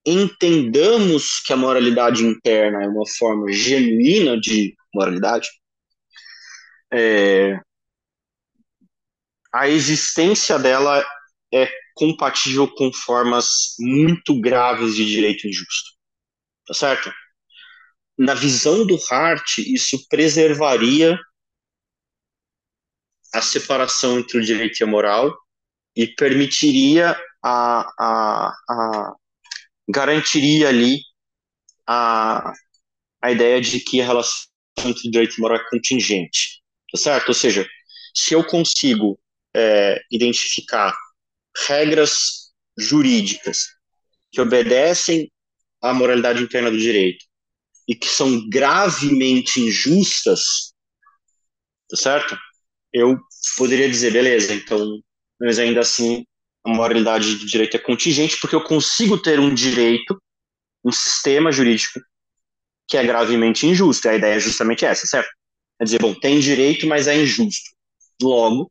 entendamos que a moralidade interna é uma forma genuína de moralidade, é, a existência dela é compatível com formas muito graves de direito injusto. Tá certo? Na visão do Hart, isso preservaria a separação entre o direito e a moral e permitiria a, a, a garantiria ali a, a ideia de que a relação entre direito e moral é contingente, tá certo? Ou seja, se eu consigo é, identificar regras jurídicas que obedecem à moralidade interna do direito e que são gravemente injustas, tá certo? Eu poderia dizer, beleza, então, mas ainda assim a moralidade do direito é contingente porque eu consigo ter um direito, um sistema jurídico que é gravemente injusto. E a ideia é justamente essa, certo? É dizer, bom, tem direito, mas é injusto. Logo,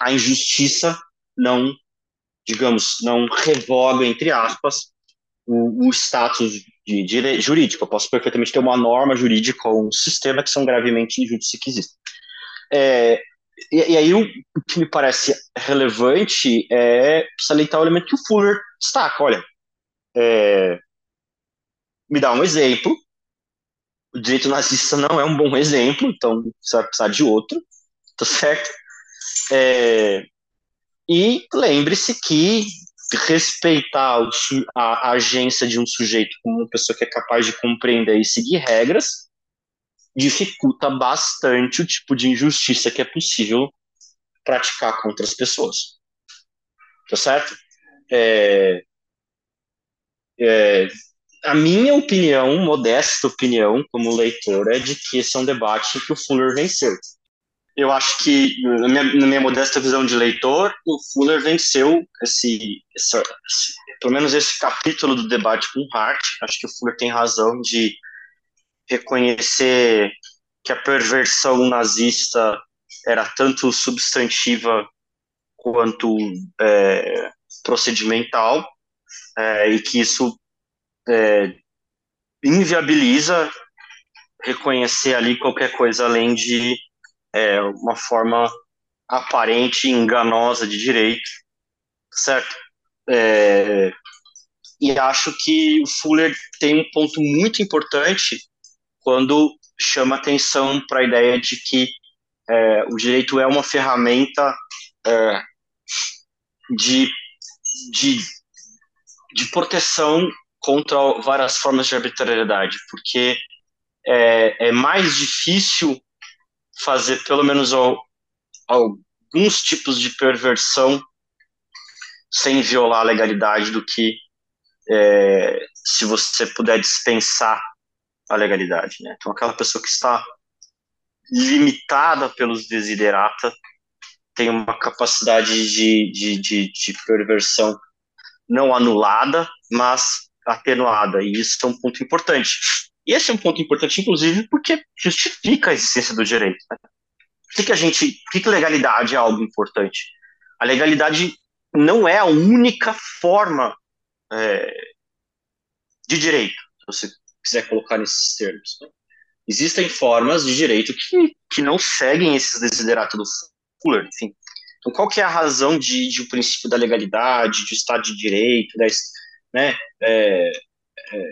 a injustiça não, digamos, não revoga, entre aspas, o, o status de, de, jurídico. Eu posso perfeitamente ter uma norma jurídica ou um sistema que são gravemente quiser. É, e, e, aí o, o, que me parece relevante é salientar o elemento que o Fuller destaca. Olha, é, me dá um exemplo. O direito nazista não é um bom exemplo, então você vai precisar de outro, tá certo? É, e lembre-se que respeitar a agência de um sujeito como uma pessoa que é capaz de compreender e seguir regras dificulta bastante o tipo de injustiça que é possível praticar contra as pessoas. Tá certo? É, é, a minha opinião, modesta opinião, como leitor, é de que esse é um debate que o Fuller venceu eu acho que, na minha, na minha, modesta visão de leitor, o Fuller venceu esse, esse, esse, pelo menos esse capítulo do debate com Hart. Acho que o Fuller tem razão de reconhecer que a perversão nazista era tanto substantiva quanto é, procedimental, é, e que isso é, inviabiliza reconhecer ali qualquer coisa além de é, uma forma aparente, enganosa de direito, certo? É, e acho que o Fuller tem um ponto muito importante quando chama atenção para a ideia de que é, o direito é uma ferramenta é, de, de, de proteção contra várias formas de arbitrariedade, porque é, é mais difícil fazer pelo menos alguns tipos de perversão sem violar a legalidade do que é, se você puder dispensar a legalidade. Né? Então, aquela pessoa que está limitada pelos desiderata tem uma capacidade de, de, de, de perversão não anulada, mas atenuada, e isso é um ponto importante. E esse é um ponto importante, inclusive, porque justifica a existência do direito. Né? Por que, que a gente. Por que, que legalidade é algo importante? a legalidade não é a única forma é, de direito, se você quiser colocar nesses termos. Né? Existem formas de direito que, que não seguem esses desideratos do Fuller, enfim. Então, qual que é a razão de, de um princípio da legalidade, de Estado de Direito, das, né, é, é,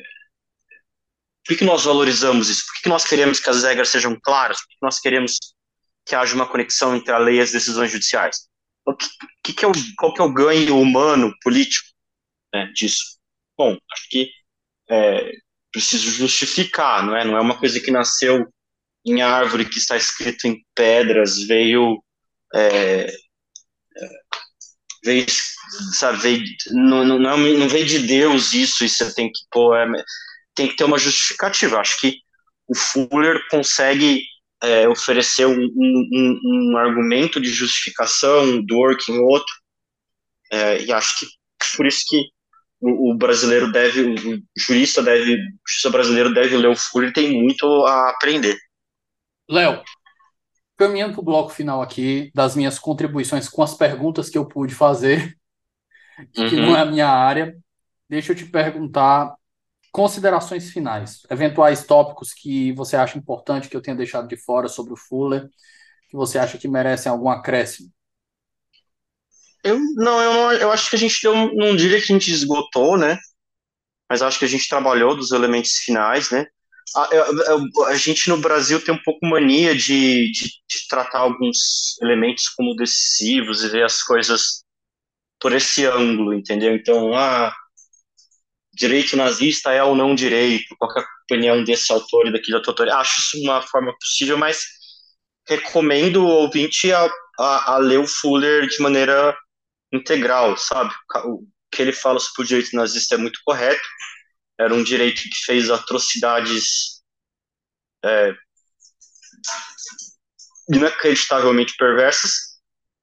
por que, que nós valorizamos isso? Por que, que nós queremos que as regras sejam claras? Por que, que nós queremos que haja uma conexão entre a lei e as decisões judiciais? O que, que, é o, qual que é o ganho humano, político né, disso? Bom, acho que é, preciso justificar, não é? Não é uma coisa que nasceu em árvore, que está escrito em pedras, veio é, é veio, sabe, veio, não, não, não, não veio de Deus isso, e você tem que pôr, é, tem que ter uma justificativa. Acho que o Fuller consegue é, oferecer um, um, um, argumento de justificação do working outro, é, e acho que por isso que o, o, brasileiro deve, o jurista deve, o justiça brasileiro deve ler o Fuller, tem muito a aprender. Léo, caminhando para o bloco final aqui das minhas contribuições com as perguntas que eu pude fazer, que uhum. não é a minha área, deixa eu te perguntar considerações finais, eventuais tópicos que você acha importante que eu tenha deixado de fora sobre o Fuller, que você acha que merecem algum acréscimo. Eu não, eu não, eu acho que a gente deu, não diria que a gente esgotou, né? Mas acho que a gente trabalhou dos elementos finais, né? A, a, a gente no Brasil tem um pouco mania de, de, de tratar alguns elementos como decisivos e ver as coisas por esse ângulo, entendeu? Então, ah, direito nazista é ou não direito, qual é a opinião desse autor e daquele autor. Acho isso uma forma possível, mas recomendo o ouvinte a, a, a ler o Fuller de maneira integral, sabe? O que ele fala sobre o direito nazista é muito correto. Era um direito que fez atrocidades é, inacreditavelmente perversas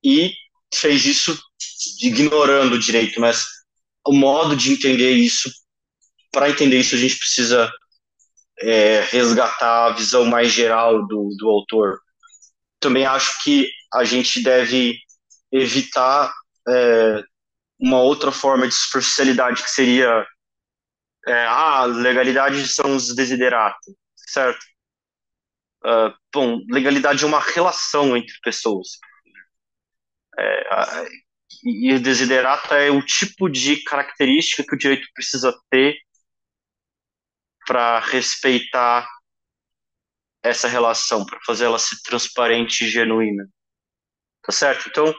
e fez isso ignorando o direito, mas o modo de entender isso para entender isso, a gente precisa é, resgatar a visão mais geral do, do autor. Também acho que a gente deve evitar é, uma outra forma de superficialidade, que seria é, ah, legalidade são os desideratos, certo? Uh, bom, legalidade é uma relação entre pessoas. É, e o desiderato é o tipo de característica que o direito precisa ter para respeitar essa relação, para fazer ela ser transparente e genuína. Tá certo? Então,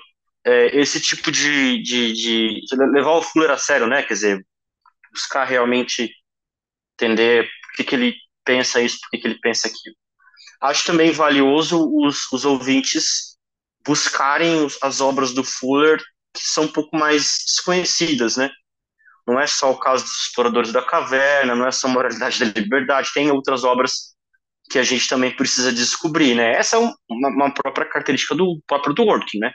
é, esse tipo de, de, de, levar o Fuller a sério, né? Quer dizer, buscar realmente entender por que, que ele pensa isso, por que, que ele pensa aquilo. Acho também valioso os, os ouvintes buscarem as obras do Fuller que são um pouco mais desconhecidas, né? Não é só o caso dos exploradores da caverna, não é só a moralidade da liberdade, tem outras obras que a gente também precisa descobrir, né? Essa é uma, uma própria característica do próprio do Working, né?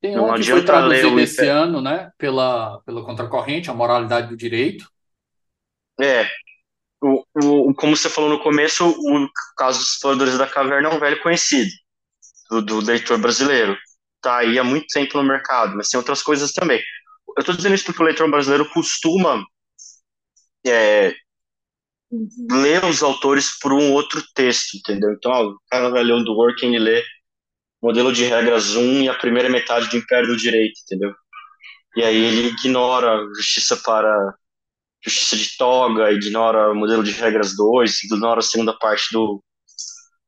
Tem não um que foi traduzido esse ano, né? Pela, pela contracorrente, a moralidade do direito. É. O, o, como você falou no começo, o caso dos exploradores da caverna é um velho conhecido do, do leitor brasileiro. Tá aí há muito tempo no mercado, mas tem outras coisas também eu estou dizendo isso porque o leitor brasileiro costuma é, ler os autores por um outro texto, entendeu? Então, ó, o cara vai ler um do Working e lê Modelo de Regras 1 e a primeira metade do Império do Direito, entendeu? E aí ele ignora Justiça para Justiça de Toga, ignora o Modelo de Regras 2, ignora a segunda parte do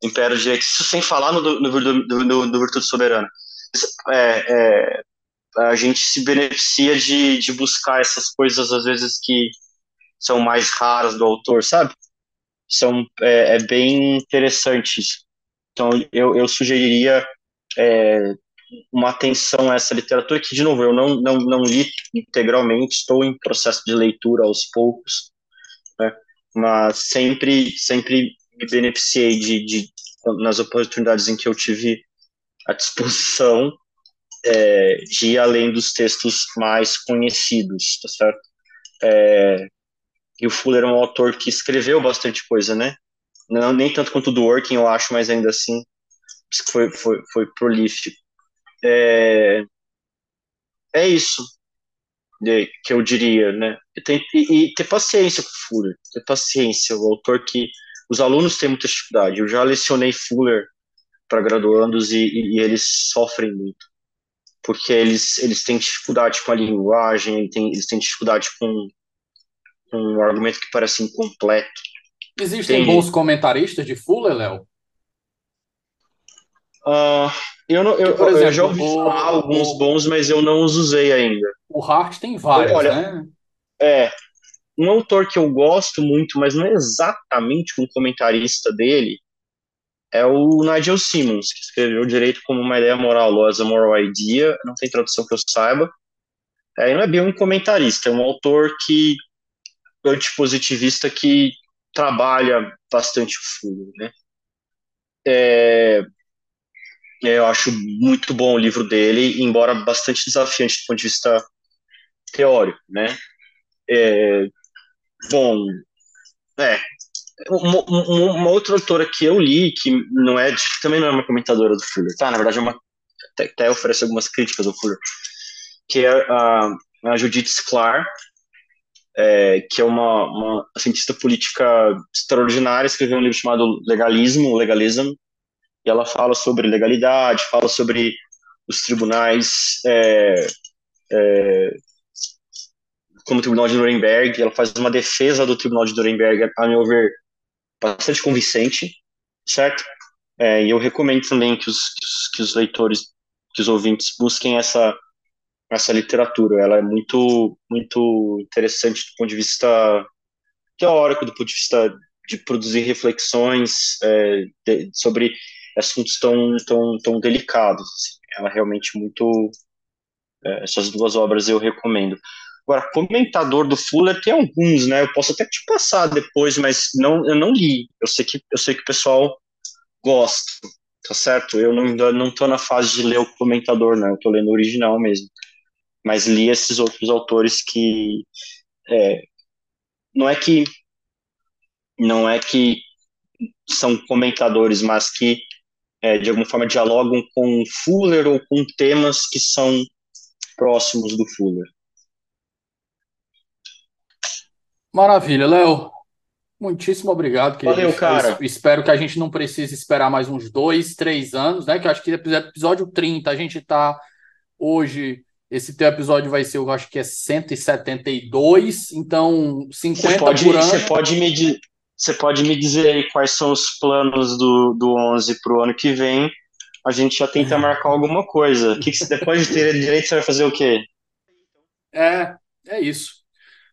Império do Direito, isso sem falar no, no, no, no, no Virtude Soberana. É, é, a gente se beneficia de, de buscar essas coisas, às vezes, que são mais raras do autor, sabe? São, é, é bem interessante isso. Então, eu, eu sugeriria é, uma atenção a essa literatura, que, de novo, eu não, não, não li integralmente, estou em processo de leitura aos poucos, né? mas sempre, sempre me beneficiei de, de, nas oportunidades em que eu tive à disposição é, de ir além dos textos mais conhecidos, tá certo? É, e o Fuller é um autor que escreveu bastante coisa, né? Não, nem tanto quanto do Working, eu acho, mas ainda assim foi, foi, foi prolífico. É, é isso que eu diria, né? E, e, ter paciência com Fuller, ter paciência. O autor que os alunos têm muita dificuldade. Eu já lecionei Fuller para graduandos e, e, e, eles sofrem muito, porque eles, eles têm dificuldade com a linguagem, eles têm, eles têm dificuldade com, com um argumento que parece incompleto. Existem Tem... bons comentaristas de Fuller, Léo? Uh, eu, não, eu, exemplo, eu já ouvi o, falar alguns o, bons, mas eu não os usei ainda. O Hart tem vários, Olha, né? É. Um autor que eu gosto muito, mas não é exatamente um comentarista dele, é o Nigel Simmons, que escreveu Direito como uma Ideia Moral, as a Moral Idea, não tem tradução que eu saiba. É, não é bem um comentarista, é um autor que antipositivista que trabalha bastante o fundo, né? É, eu acho muito bom o livro dele, embora bastante desafiante do ponto de vista teórico, né? É, bom, é, uma, uma, outra autora que eu li, que não é, também não é uma comentadora do Fuller, tá? Na verdade, é uma, até, até oferece algumas críticas ao Fuller, que é a, a Judith Sklar, é, que é uma, uma cientista política extraordinária, escreveu um livro chamado Legalismo, Legalism, e ela fala sobre legalidade, fala sobre os tribunais, é, é, como o Tribunal de Nuremberg, ela faz uma defesa do Tribunal de Nuremberg, a meu ver, bastante convincente, certo? É, e eu recomendo também que os, que os, que os leitores, que os ouvintes busquem essa essa literatura. Ela é muito muito interessante do ponto de vista teórico, do ponto de vista de produzir reflexões é, de, sobre assuntos tão, tão, tão delicados. Assim. Ela é realmente muito. É, essas duas obras eu recomendo. Agora, comentador do Fuller tem alguns, né? Eu posso até te passar depois, mas não, eu não li. Eu sei que, eu sei que o pessoal gosta, tá certo? Eu não, não tô na fase de ler o comentador, não. Eu tô lendo o original mesmo. Mas li esses outros autores que. É, não é que. Não é que são comentadores, mas que é, de alguma forma dialogam com Fuller ou com temas que são próximos do Fuller. Maravilha, Léo. Muitíssimo obrigado, querido. Valeu, cara. Eu espero que a gente não precise esperar mais uns dois, três anos, né? Que eu acho que episódio 30, a gente está hoje. Esse teu episódio vai ser, eu acho que é 172, então 50 você pode, por ano. Você pode me, você pode me dizer aí quais são os planos do, do 11 para o ano que vem? A gente já tenta marcar alguma coisa. Que que, depois de ter direito, você vai fazer o quê? É, é isso.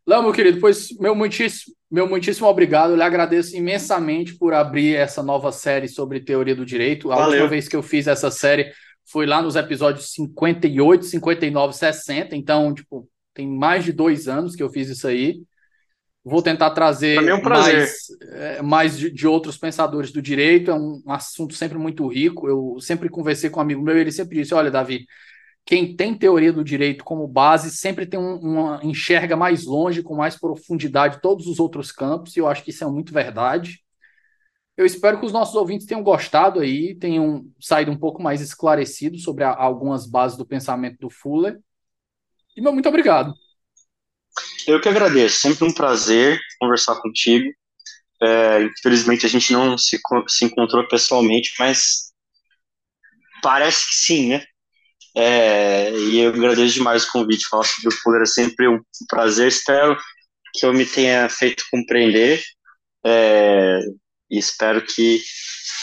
Léo, meu querido, pois meu muitíssimo, meu muitíssimo obrigado. Eu lhe agradeço imensamente por abrir essa nova série sobre teoria do direito. A Valeu. última vez que eu fiz essa série foi lá nos episódios 58, 59, 60. Então, tipo, tem mais de dois anos que eu fiz isso aí. Vou tentar trazer é um mais, é, mais de, de, outros pensadores do direito. É um, um, assunto sempre muito rico. Eu sempre conversei com um amigo meu e ele sempre disse: Olha, Davi, quem tem teoria do direito como base sempre tem um, uma enxerga mais longe, com mais profundidade, todos os outros campos. E eu acho que isso é muito verdade. Eu espero que os nossos ouvintes tenham gostado aí, tenham saído um pouco mais esclarecidos sobre a, algumas bases do pensamento do Fuller. E meu muito obrigado. Eu que agradeço, sempre um prazer conversar contigo. É, infelizmente a gente não se, se encontrou pessoalmente, mas parece que sim, né? É, e eu agradeço demais o convite. Falar sobre o Fuller é sempre um prazer. Espero que eu me tenha feito compreender é, e espero que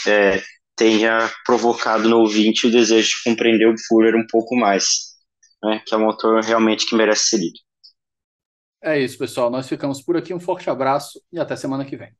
é, tenha provocado no ouvinte o desejo de compreender o Fuller um pouco mais, né, que é um autor realmente que merece ser lido. É isso, pessoal. Nós ficamos por aqui. Um forte abraço e até semana que vem.